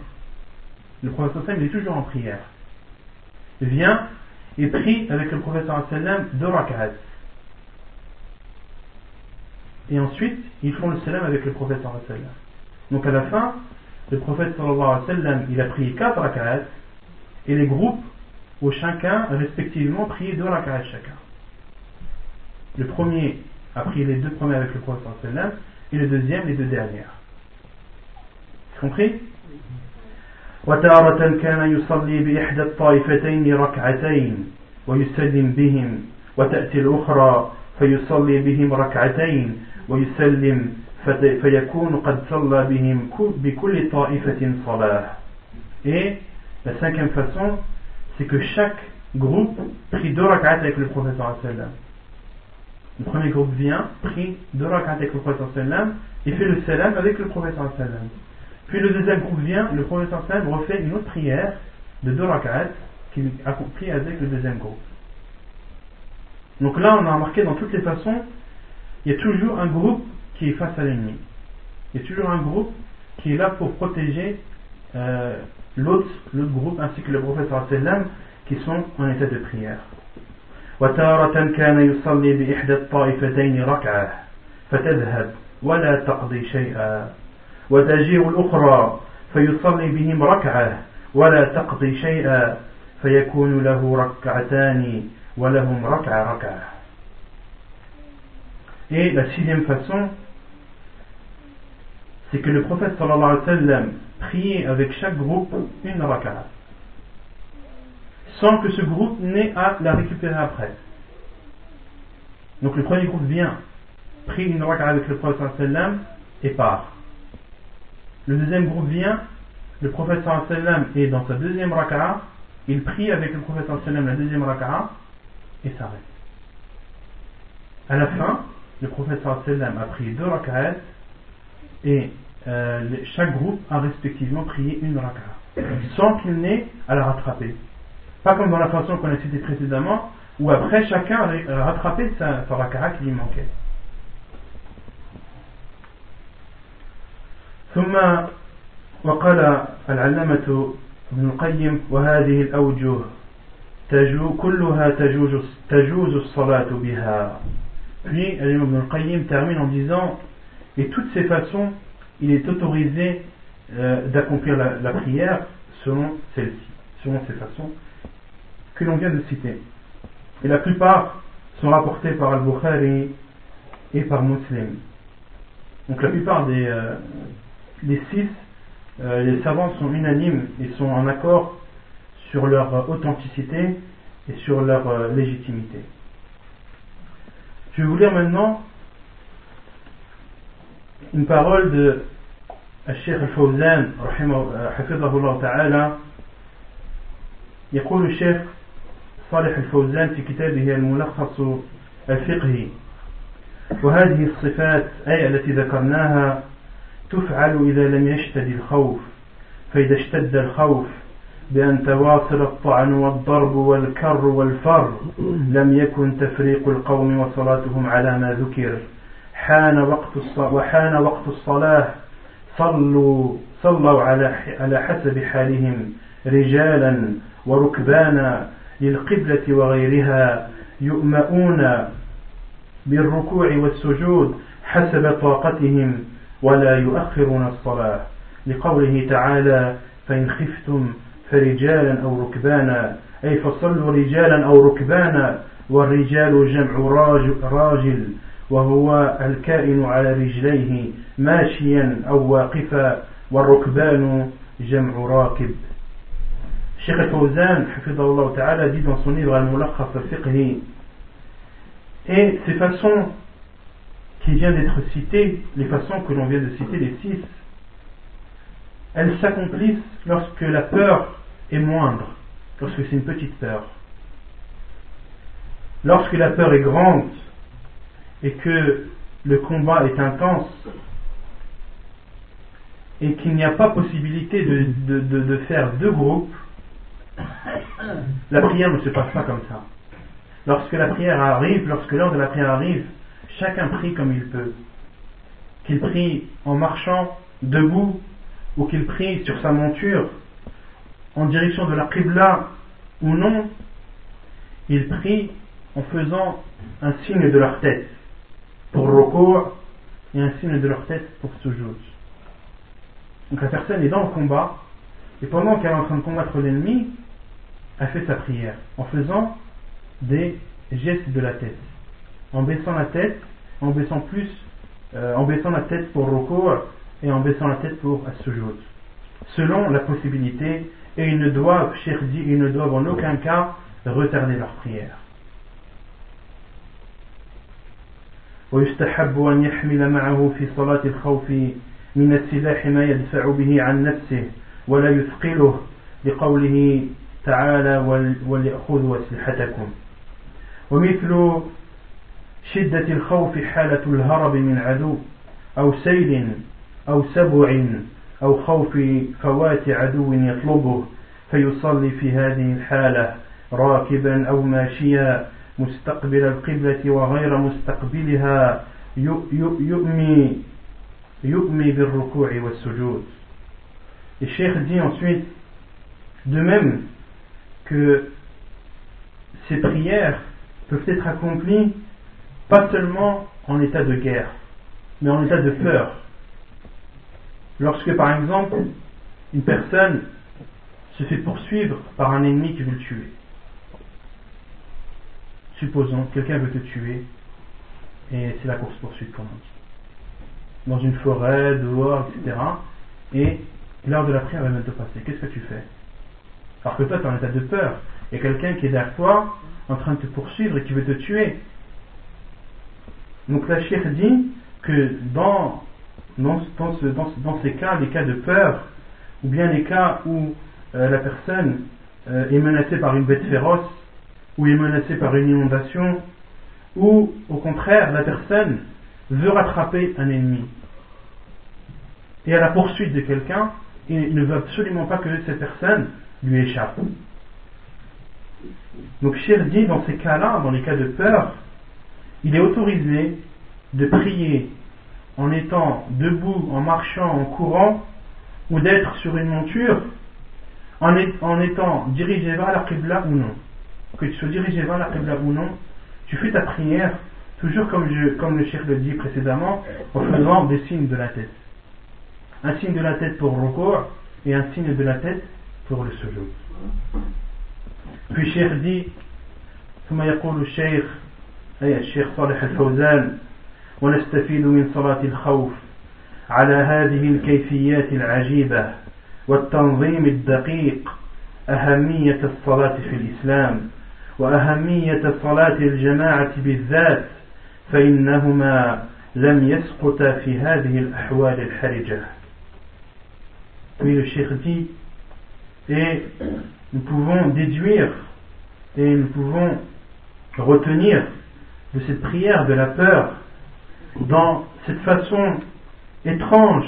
S1: Le prophète sallam est toujours en prière. Vient et prie avec le prophète sallam deux rak'at et ensuite ils font le salam avec le prophète sallam. Donc à la fin, le prophète sallam, il a prié 4 rak'at et les groupes ont chacun respectivement prié 2 rak'at chacun. Le premier a prié les deux premiers avec le prophète sallam et le deuxième les deux dernières. compris وتارة كان يصلي بإحدى الطائفتين ركعتين ويسلم بهم وتأتي الأخرى فيصلي بهم ركعتين ويسلم فيكون قد صلى بهم بكل طائفة صلاة et la cinquième façon c'est que chaque groupe prie deux rak'at avec le prophète sallam le premier groupe vient prie deux rak'at avec le prophète sallam et fait le salam avec le prophète sallam puis le deuxième groupe vient le prophète sallam refait une autre prière de deux rak'at qu'il accomplit avec le deuxième groupe donc là on a remarqué dans toutes les façons il y a toujours un groupe qui est face à l'ennemi. Il y a toujours un groupe qui est là pour protéger euh, l'autre groupe ainsi que le prophète sallam qui sont en état de prière. وتارة كان يصلي بإحدى الطائفتين ركعة فتذهب ولا تقضي شيئا وتجيء الأخرى فيصلي بهم ركعة ولا تقضي شيئا فيكون له ركعتان ولهم ركعة ركعة et la sixième façon, c'est que le prophète sallallahu alayhi wa sallam priait avec chaque groupe une raka'a. Sans que ce groupe n'ait à la récupérer après. Donc le premier groupe vient, prie une raka'a avec le prophète sallallahu alayhi wa sallam et part. Le deuxième groupe vient, le prophète sallallahu alayhi wa sallam est dans sa deuxième raka'a, il prie avec le prophète sallallahu alayhi wa sallam la deuxième raka'a et s'arrête. À la fin, le prophète sallam a prié deux rak'ahs et euh, chaque groupe a respectivement prié une raka'a sans qu'il n'ait à la rattraper. Pas comme dans la façon qu'on a citée précédemment où après chacun a rattrapé sa, sa raka'a qui lui manquait. ثم وقال العلامة ابن القيم وهذه الأوجه كلها تجوز, تجوز الصلاة بها Puis, Ibn al-Qayyim termine en disant Et toutes ces façons, il est autorisé euh, d'accomplir la, prière selon celle-ci, selon ces façons que l'on vient de citer. Et la plupart sont rapportées par Al-Bukhari et par Muslim. Donc la plupart des, euh, six, euh, les savants sont unanimes et sont en accord sur leur authenticité et sur leur légitimité. Je vais vous lire maintenant une parole de الشيخ الفوزان رحمه حفظه الله تعالى يقول الشيخ صالح الفوزان في كتابه الملخص الفقهي. وهذه الصفات أي التي ذكرناها تفعل إذا لم يشتد الخوف. فإذا اشتد الخوف بأن تواصل الطعن والضرب والكر والفر. لم يكن تفريق القوم وصلاتهم على ما ذكر. حان وقت وحان وقت الصلاة. صلوا صلوا على على حسب حالهم. رجالا وركبانا للقبلة وغيرها. يؤمؤون بالركوع والسجود حسب طاقتهم ولا يؤخرون الصلاة. لقوله تعالى فإن خفتم فرجالا أو ركبانا أي فصلوا رجالا أو ركبانا والرجال جمع راجل وهو الكائن على رجليه ماشيا أو واقفا والركبان جمع راكب الشيخ الفوزان حفظه الله تعالى dit dans son livre Al-Mulakhas al-Fiqhi et ces façons qui viennent d'être citées, les façons que l'on vient de citer, les six, elles s'accomplissent lorsque la peur est moindre, lorsque c'est une petite peur. Lorsque la peur est grande et que le combat est intense et qu'il n'y a pas possibilité de, de, faire deux groupes, la prière ne se passe pas comme ça. Lorsque la prière arrive, lorsque l'heure de la prière arrive, chacun prie comme il peut. Qu'il prie en marchant debout ou qu'il prie sur sa monture en direction de la Qibla ou non, ils prient en faisant un signe de leur tête pour recours et un signe de leur tête pour sujoud. Donc la personne est dans le combat et pendant qu'elle est en train de combattre l'ennemi, elle fait sa prière en faisant des gestes de la tête, en baissant la tête, en baissant plus, euh, en baissant la tête pour recours et en baissant la tête pour sujoud, selon la possibilité et ils ne doivent, cher dit, ils ne doivent en aucun cas retarder leur prière. ويستحب أن يحمل معه في صلاة الخوف من السلاح ما يدفع به عن نفسه ولا يثقله لقوله تعالى وليأخذوا أسلحتكم ومثل شدة الخوف حالة الهرب من عدو أو سيل أو سبع أو خوف فوات عدو يطلبه فيصلي في هذه الحالة راكبا أو ماشيا مستقبل القبلة وغير مستقبلها يؤمي يؤمي بالركوع والسجود Et Cheikh dit ensuite, de même que ces prières peuvent être accomplies pas seulement en état de guerre, mais en état de peur. Lorsque par exemple une personne se fait poursuivre par un ennemi qui veut le tuer. Supposons quelqu'un veut te tuer et c'est la course poursuite comme on dit. Dans une forêt, dehors, etc. Et l'heure de la prière va même te passer. Qu'est-ce que tu fais? Alors que toi tu es en état de peur. Il y a quelqu'un qui est derrière toi en train de te poursuivre et qui veut te tuer. Donc la chère dit que dans, dans, ces cas, les cas de peur, ou bien les cas où euh, la personne euh, est menacée par une bête féroce, ou est menacée par une inondation, ou au contraire la personne veut rattraper un ennemi. Et à la poursuite de quelqu'un, il ne veut absolument pas que cette personne lui échappe. Donc Cher dit dans ces cas-là, dans les cas de peur, il est autorisé de prier en étant debout, en marchant, en courant, ou d'être sur une monture, en, étant dirigé vers la Qibla ou non. Que tu sois dirigé vers la Qibla ou non, tu fais ta prière, toujours comme, comme le Cheikh le dit précédemment, en faisant des signes de la tête. Un signe de la tête pour le recours et un signe de la tête pour le sujoud. Puis Cheikh dit, ثم يقول الشيخ أي الشيخ صالح الفوزان ونستفيد من صلاة الخوف على هذه الكيفيات العجيبة والتنظيم الدقيق أهمية الصلاة في الإسلام وأهمية صلاة الجماعة بالذات فإنهما لم يسقطا في هذه الأحوال الحرجة. Puis le Cheikh dit, et nous pouvons déduire et nous pouvons retenir de cette prière de la peur dans cette façon étrange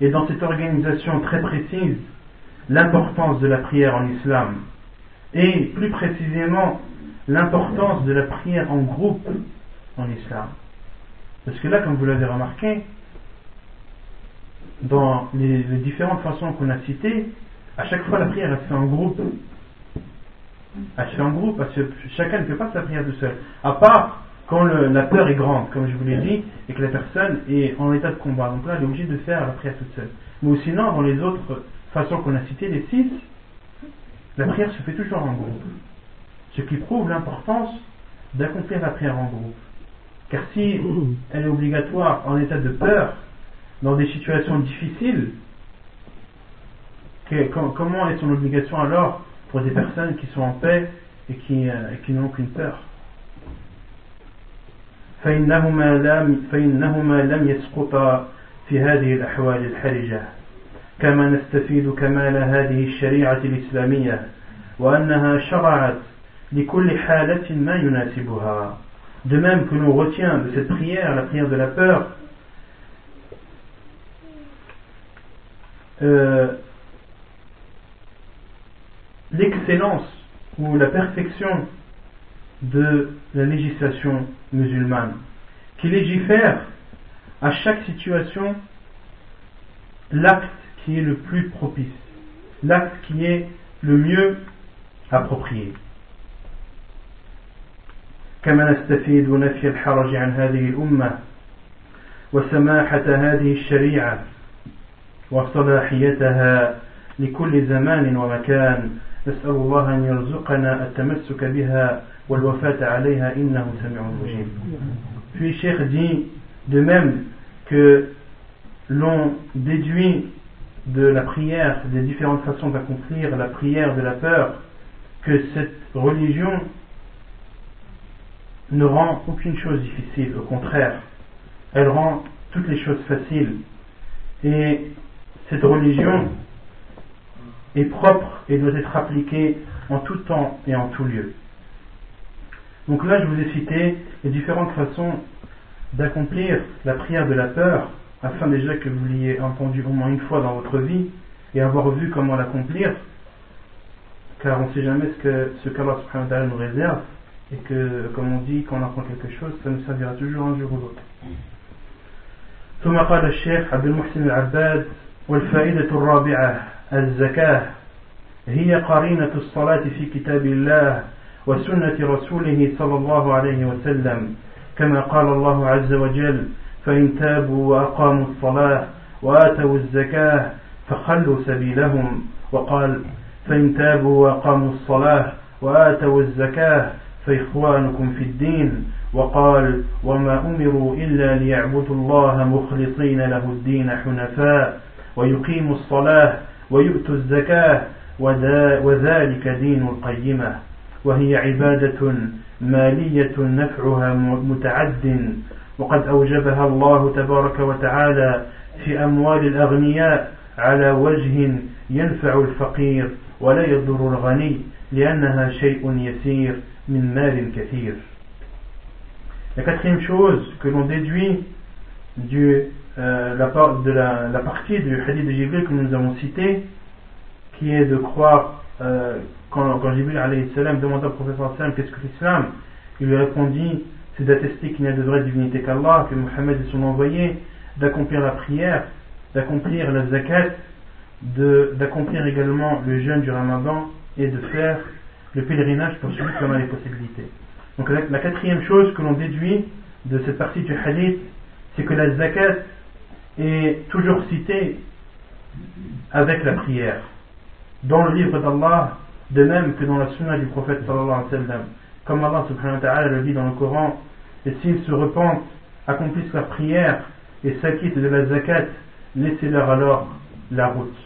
S1: et dans cette organisation très précise l'importance de la prière en islam et plus précisément l'importance de la prière en groupe en islam. Parce que là, comme vous l'avez remarqué, dans les, différentes façons qu'on a citées, à chaque fois la prière elle se fait en groupe. Elle se fait en groupe parce que chacun ne fait pas sa prière tout seul. À part quand la peur est grande, comme je vous l'ai dit, et que la personne est en état de combat. Donc là, elle est obligée de faire la prière toute seule. Mais sinon, dans les autres façons qu'on a citées, les six, la prière se fait toujours en groupe. Ce qui prouve l'importance d'accomplir la prière en groupe. Car si elle est obligatoire en état de peur, dans des situations difficiles, comment est son obligation alors pour des personnes qui sont en paix et qui, euh, qui n'ont aucune peur? فإنهما لم, فإنهما لم يسقطا في هذه الأحوال الحرجة. كما نستفيد كمال هذه الشريعة الإسلامية وأنها شرعت لكل حالة ما يناسبها. De même que l'on retient de cette prière, la prière de la peur, euh, l'excellence ou la perfection de la législation musulmane, qui légifère à chaque situation l'acte qui est le plus propice, l'acte qui est le mieux approprié. كما نستفيد نفي الحرج عن هذه الأمة وسماحة هذه الشريعة وصلاحيتها لكل زمان ومكان نسأل الله أن يرزقنا التمسك بها puis Cheikh dit, de même que l'on déduit de la prière, des différentes façons d'accomplir la prière de la peur, que cette religion ne rend aucune chose difficile, au contraire, elle rend toutes les choses faciles. Et cette religion est propre et doit être appliquée en tout temps et en tout lieu. Donc là, je vous ai cité les différentes façons d'accomplir la prière de la peur, afin déjà que vous l'ayez entendu au moins une fois dans votre vie et avoir vu comment l'accomplir, car on ne sait jamais ce que ce qu'Allah nous réserve, et que, comme on dit, quand on apprend quelque chose, ça nous servira toujours un jour ou l'autre. ثم قال الشيخ عبد المحسن العباد والفائدة الرابعة الزكاة هي قرينة الصلاة في كتاب الله وسنة رسوله صلى الله عليه وسلم. كما قال الله عز وجل فإن تابوا وأقاموا الصلاة وآتوا الزكاة فخلوا سبيلهم. وقال فإن تابوا وأقاموا الصلاة وآتوا الزكاة فإخوانكم في الدين. وقال وما أمروا إلا ليعبدوا الله مخلصين له الدين حنفاء ويقيموا الصلاة ويؤتوا الزكاة وذلك دين القيمة. وهي عبادة مالية نفعها متعد. وقد أوجبها الله تبارك وتعالى في أموال الأغنياء على وجه ينفع الفقير ولا يضر الغني لأنها شيء يسير من مال كثير. La quatrième chose que l'on déduit du, euh, la, de la, la, partie du hadith de Jibril que nous avons cité, qui est de croire, euh, quand, quand Jibril demanda au professeur sallam qu'est-ce que l'islam, il lui répondit c'est d'attester qu'il n'y a de vraie divinité qu'Allah, que Mohammed est son envoyé, d'accomplir la prière, d'accomplir la zakat, d'accomplir également le jeûne du ramadan et de faire le pèlerinage pour celui qui a les possibilités. Donc la, la quatrième chose que l'on déduit de cette partie du hadith, c'est que la zakat est toujours citée avec la prière. Dans le livre d'Allah, de même que dans la sunna du prophète sallallahu alayhi wa sallam. Comme Allah subhanahu wa ta'ala le dit dans le Coran, et s'ils se repentent, accomplissent leur prière et s'acquittent de la zakat, laissez-leur alors la route.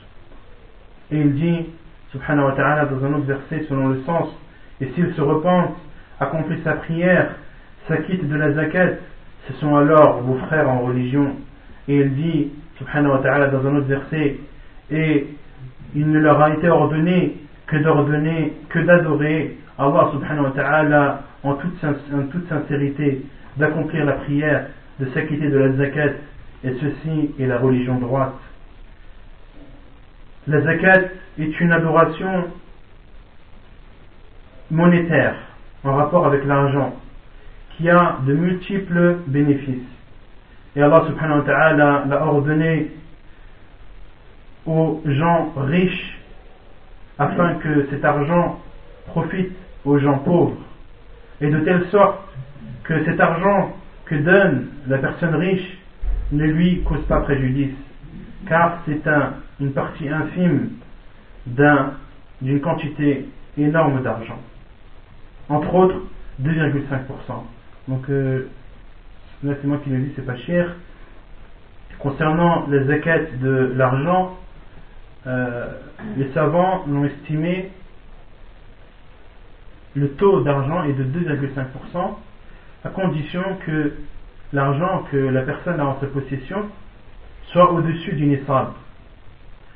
S1: Et il dit, subhanahu wa ta'ala, dans un autre verset selon le sens, et s'ils se repentent, accomplissent la prière, s'acquittent de la zakat, ce sont alors vos frères en religion. Et il dit, subhanahu wa ta'ala, dans un autre verset, et il ne leur a été ordonné que d'adorer Allah subhanahu wa ta'ala en toute, en toute sincérité, d'accomplir la prière, de s'acquitter de la zakat, et ceci est la religion droite. La zakat est une adoration monétaire en rapport avec l'argent qui a de multiples bénéfices. Et Allah subhanahu wa ta'ala l'a ordonné aux gens riches afin que cet argent profite aux gens pauvres. Et de telle sorte que cet argent que donne la personne riche ne lui cause pas préjudice, car c'est un, une partie infime d'une quantité énorme d'argent. Entre autres, 2,5%. Donc, euh, là c'est moi qui le dis, c'est pas cher. Concernant les zakat de l'argent, euh, les savants l'ont estimé, le taux d'argent est de 2,5%, à condition que l'argent que la personne a en sa possession soit au-dessus du nisab.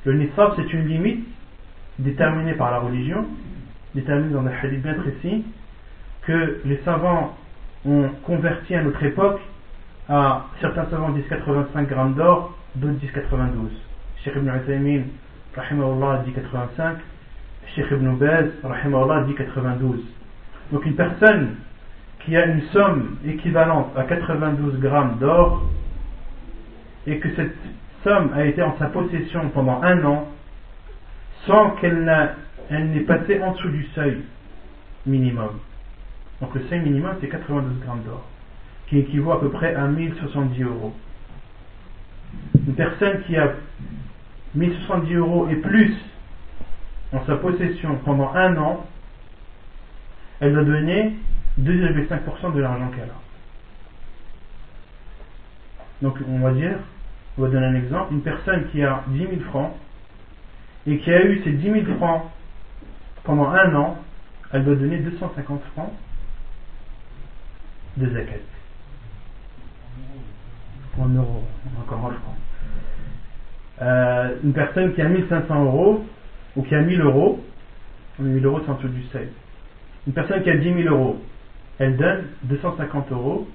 S1: Le nisab, c'est une limite déterminée par la religion, déterminée dans un hadith bien précis, que les savants ont converti à notre époque à certains savants disent 85 grammes d'or, d'autres disent 92. Cheikh Ibn Uthaymin rahimahullah, dit 85, Sheikh Ibn Baz, rahimahullah, dit 92. Donc une personne qui a une somme équivalente à 92 grammes d'or et que cette somme a été en sa possession pendant un an sans qu'elle n'ait passé en dessous du seuil minimum. Donc le seuil minimum c'est 92 grammes d'or qui équivaut à peu près à 1070 euros. Une personne qui a 1070 euros et plus en sa possession pendant un an, elle doit donner 2,5% de l'argent qu'elle a. Donc on va dire, on va donner un exemple, une personne qui a 10 000 francs et qui a eu ces 10 000 francs pendant un an, elle doit donner 250 francs de zakat. En euros, encore en francs. Euh, une personne qui a 1500 euros ou qui a 1000 euros, 1000 euros c'est en dessous du seuil. Une personne qui a 10 000 euros, elle donne 250 euros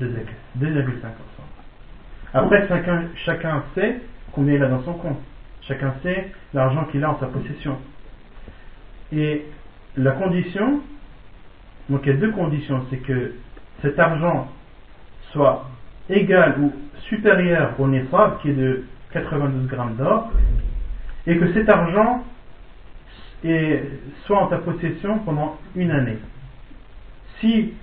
S1: de zakat, 2,5%. Après, chacun, chacun sait combien il a dans son compte. Chacun sait l'argent qu'il a en sa possession. Et la condition, donc il y a deux conditions, c'est que cet argent soit égal ou supérieur au nisab qui est de 92 grammes d'or et que cet argent soit en ta possession pendant une année. Si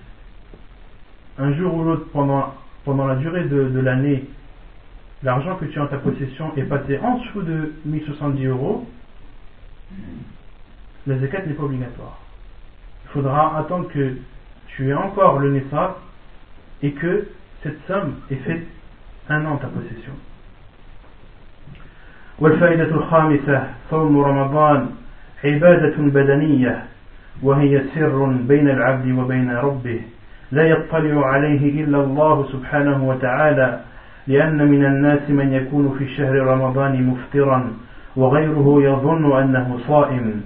S1: un jour ou l'autre pendant, pendant la durée de, l'année, l'argent que tu as en ta possession est passé en dessous de 1070 euros, la zakat n'est pas obligatoire. Il faudra attendre que tu aies encore le nisab et que cette somme ait fait un an en ta possession.
S2: والفائدة الخامسة صوم رمضان عبادة بدنية وهي سر بين العبد وبين ربه. لا يطلع عليه إلا الله سبحانه وتعالى لأن من الناس من يكون في شهر رمضان مفطرا وغيره يظن أنه صائم.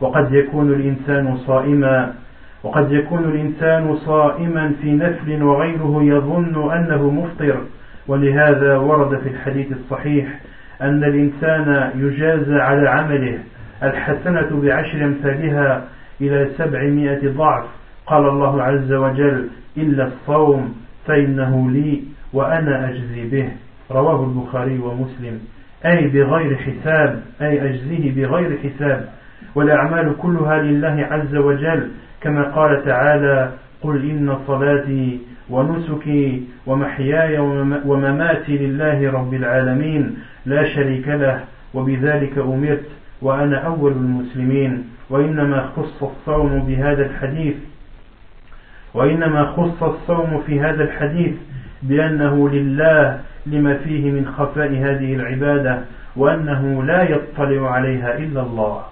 S2: وقد يكون الإنسان صائما وقد يكون الإنسان صائما في نفل وغيره يظن أنه مفطر. ولهذا ورد في الحديث الصحيح أن الإنسان يجازى على عمله. الحسنة بعشر أمثالها إلى سبعمائة ضعف. قال الله عز وجل إلا الصوم فإنه لي وأنا أجزي به. رواه البخاري ومسلم. أي بغير حساب أي أجزيه بغير حساب. والأعمال كلها لله عز وجل. كما قال تعالى قل إن صلاتي ونسكي ومحياي ومماتي لله رب العالمين. لا شريك له وبذلك أمرت وأنا أول المسلمين وإنما خص الصوم بهذا الحديث وإنما خص الصوم في هذا الحديث بأنه لله لما فيه من خفاء هذه العبادة وأنه لا يطلع عليها إلا الله.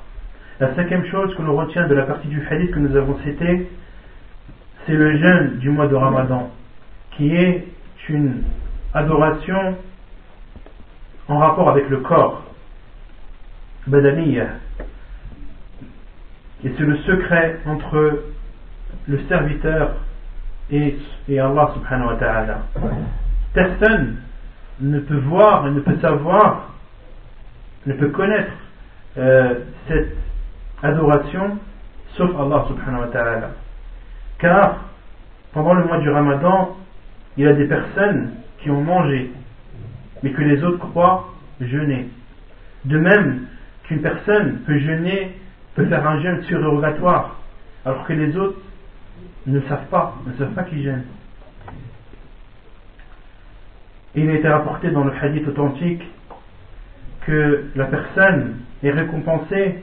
S2: La cinquième chose que l'on retient de la partie du hadith que nous avons cité, c'est le jeûne du mois de Ramadan, qui est une adoration en rapport avec le corps, badaniya. Et c'est le secret entre le serviteur et, Allah subhanahu wa ta'ala. Personne ne peut voir ne peut savoir, ne peut connaître euh, cette adoration sauf Allah subhanahu wa ta'ala. Car pendant le mois du ramadan, il y a des personnes qui ont mangé, mais que les autres croient jeûner. De même qu'une personne peut jeûner, peut faire un jeûne surrogatoire, alors que les autres ne savent pas, ne savent pas qu'ils jeûnent. Il a été rapporté dans le hadith authentique que la personne est récompensée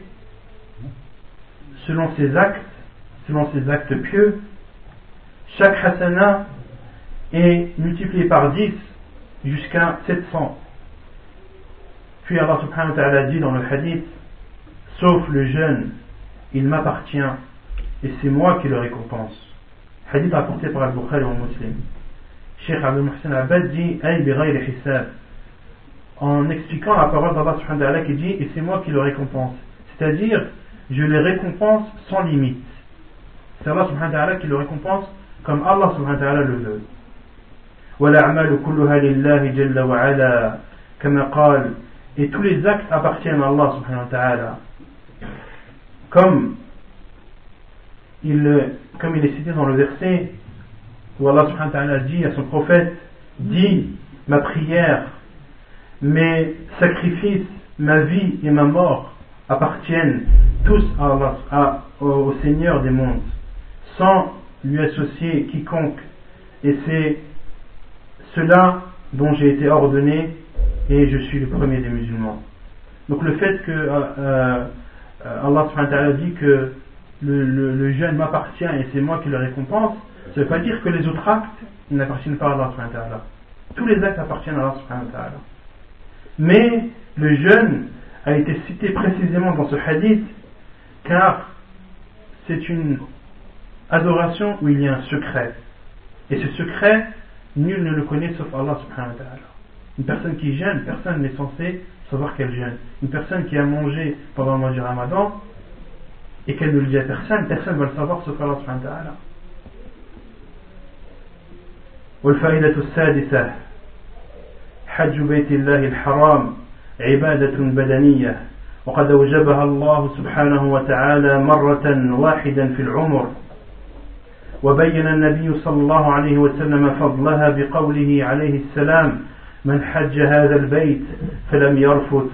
S2: selon ses actes, selon ses actes pieux. Chaque hasana est multiplié par 10 jusqu'à 700. Puis Allah subhanahu wa ta'ala dit dans le hadith Sauf le jeûne, il m'appartient et c'est moi qui le récompense. Hadith apporté par Al-Bukhari en muslim. Cheikh Abdul Muhsin Abad dit en expliquant la parole d'Allah subhanahu wa ta'ala qui dit et c'est moi qui le récompense. C'est-à-dire, je les récompense sans limite. C'est Allah subhanahu wa ta'ala qui le récompense comme Allah subhanahu wa ta'ala le veut. والأعمال كلها لله جل وعلا كما قال et tous les actes appartiennent à Allah subhanahu wa ta'ala comme il, comme il est cité dans le verset où Allah subhanahu wa ta'ala dit à son prophète dis ma prière mes sacrifices ma vie et ma mort appartiennent tous à Allah, au Seigneur des mondes sans lui associer quiconque et c'est cela dont j'ai été ordonné et je suis le premier des musulmans. Donc le fait que euh, euh, Allah Allah dit que le, jeûne m'appartient et c'est moi qui le récompense, ça ne veut pas dire que les autres actes n'appartiennent pas à Allah Tous les actes appartiennent à Allah Mais le jeûne a été cité précisément dans ce hadith car c'est une adoration où il y a un secret. Et ce secret, nul ne le connaît sauf Allah subhanahu wa ta'ala. Une personne qui jeûne, personne n'est censé savoir qu'elle jeûne. Une personne qui a mangé pendant le mois du ramadan et qu'elle ne le dit à personne, personne ne va le savoir sauf Allah subhanahu wa ta'ala. والفائدة السادسة حج بيت الله الحرام عبادة بدنية وقد أوجبها الله سبحانه وتعالى مرة واحدا في العمر وبين النبي صلى الله عليه وسلم فضلها بقوله عليه السلام من حج هذا البيت فلم يرفث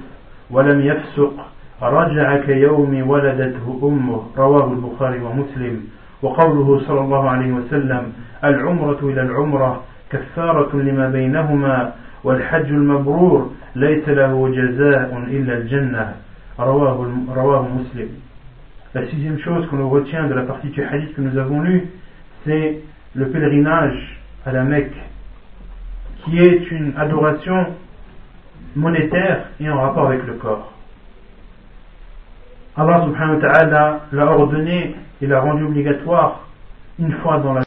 S2: ولم يفسق رجع كيوم ولدته أمه. رواه البخاري ومسلم. وقوله صلى الله عليه وسلم العمرة إلى العمرة كفارة لما بينهما والحج المبرور ليس له جزاء إلا الجنة. رواه, رواه مسلم. La sixième chose qu'on retient de la partie du hadith que nous avons lu, c'est le pèlerinage à la Mecque, qui est une adoration monétaire et en rapport avec le corps. Allah l'a ordonné et l'a rendu obligatoire une fois dans la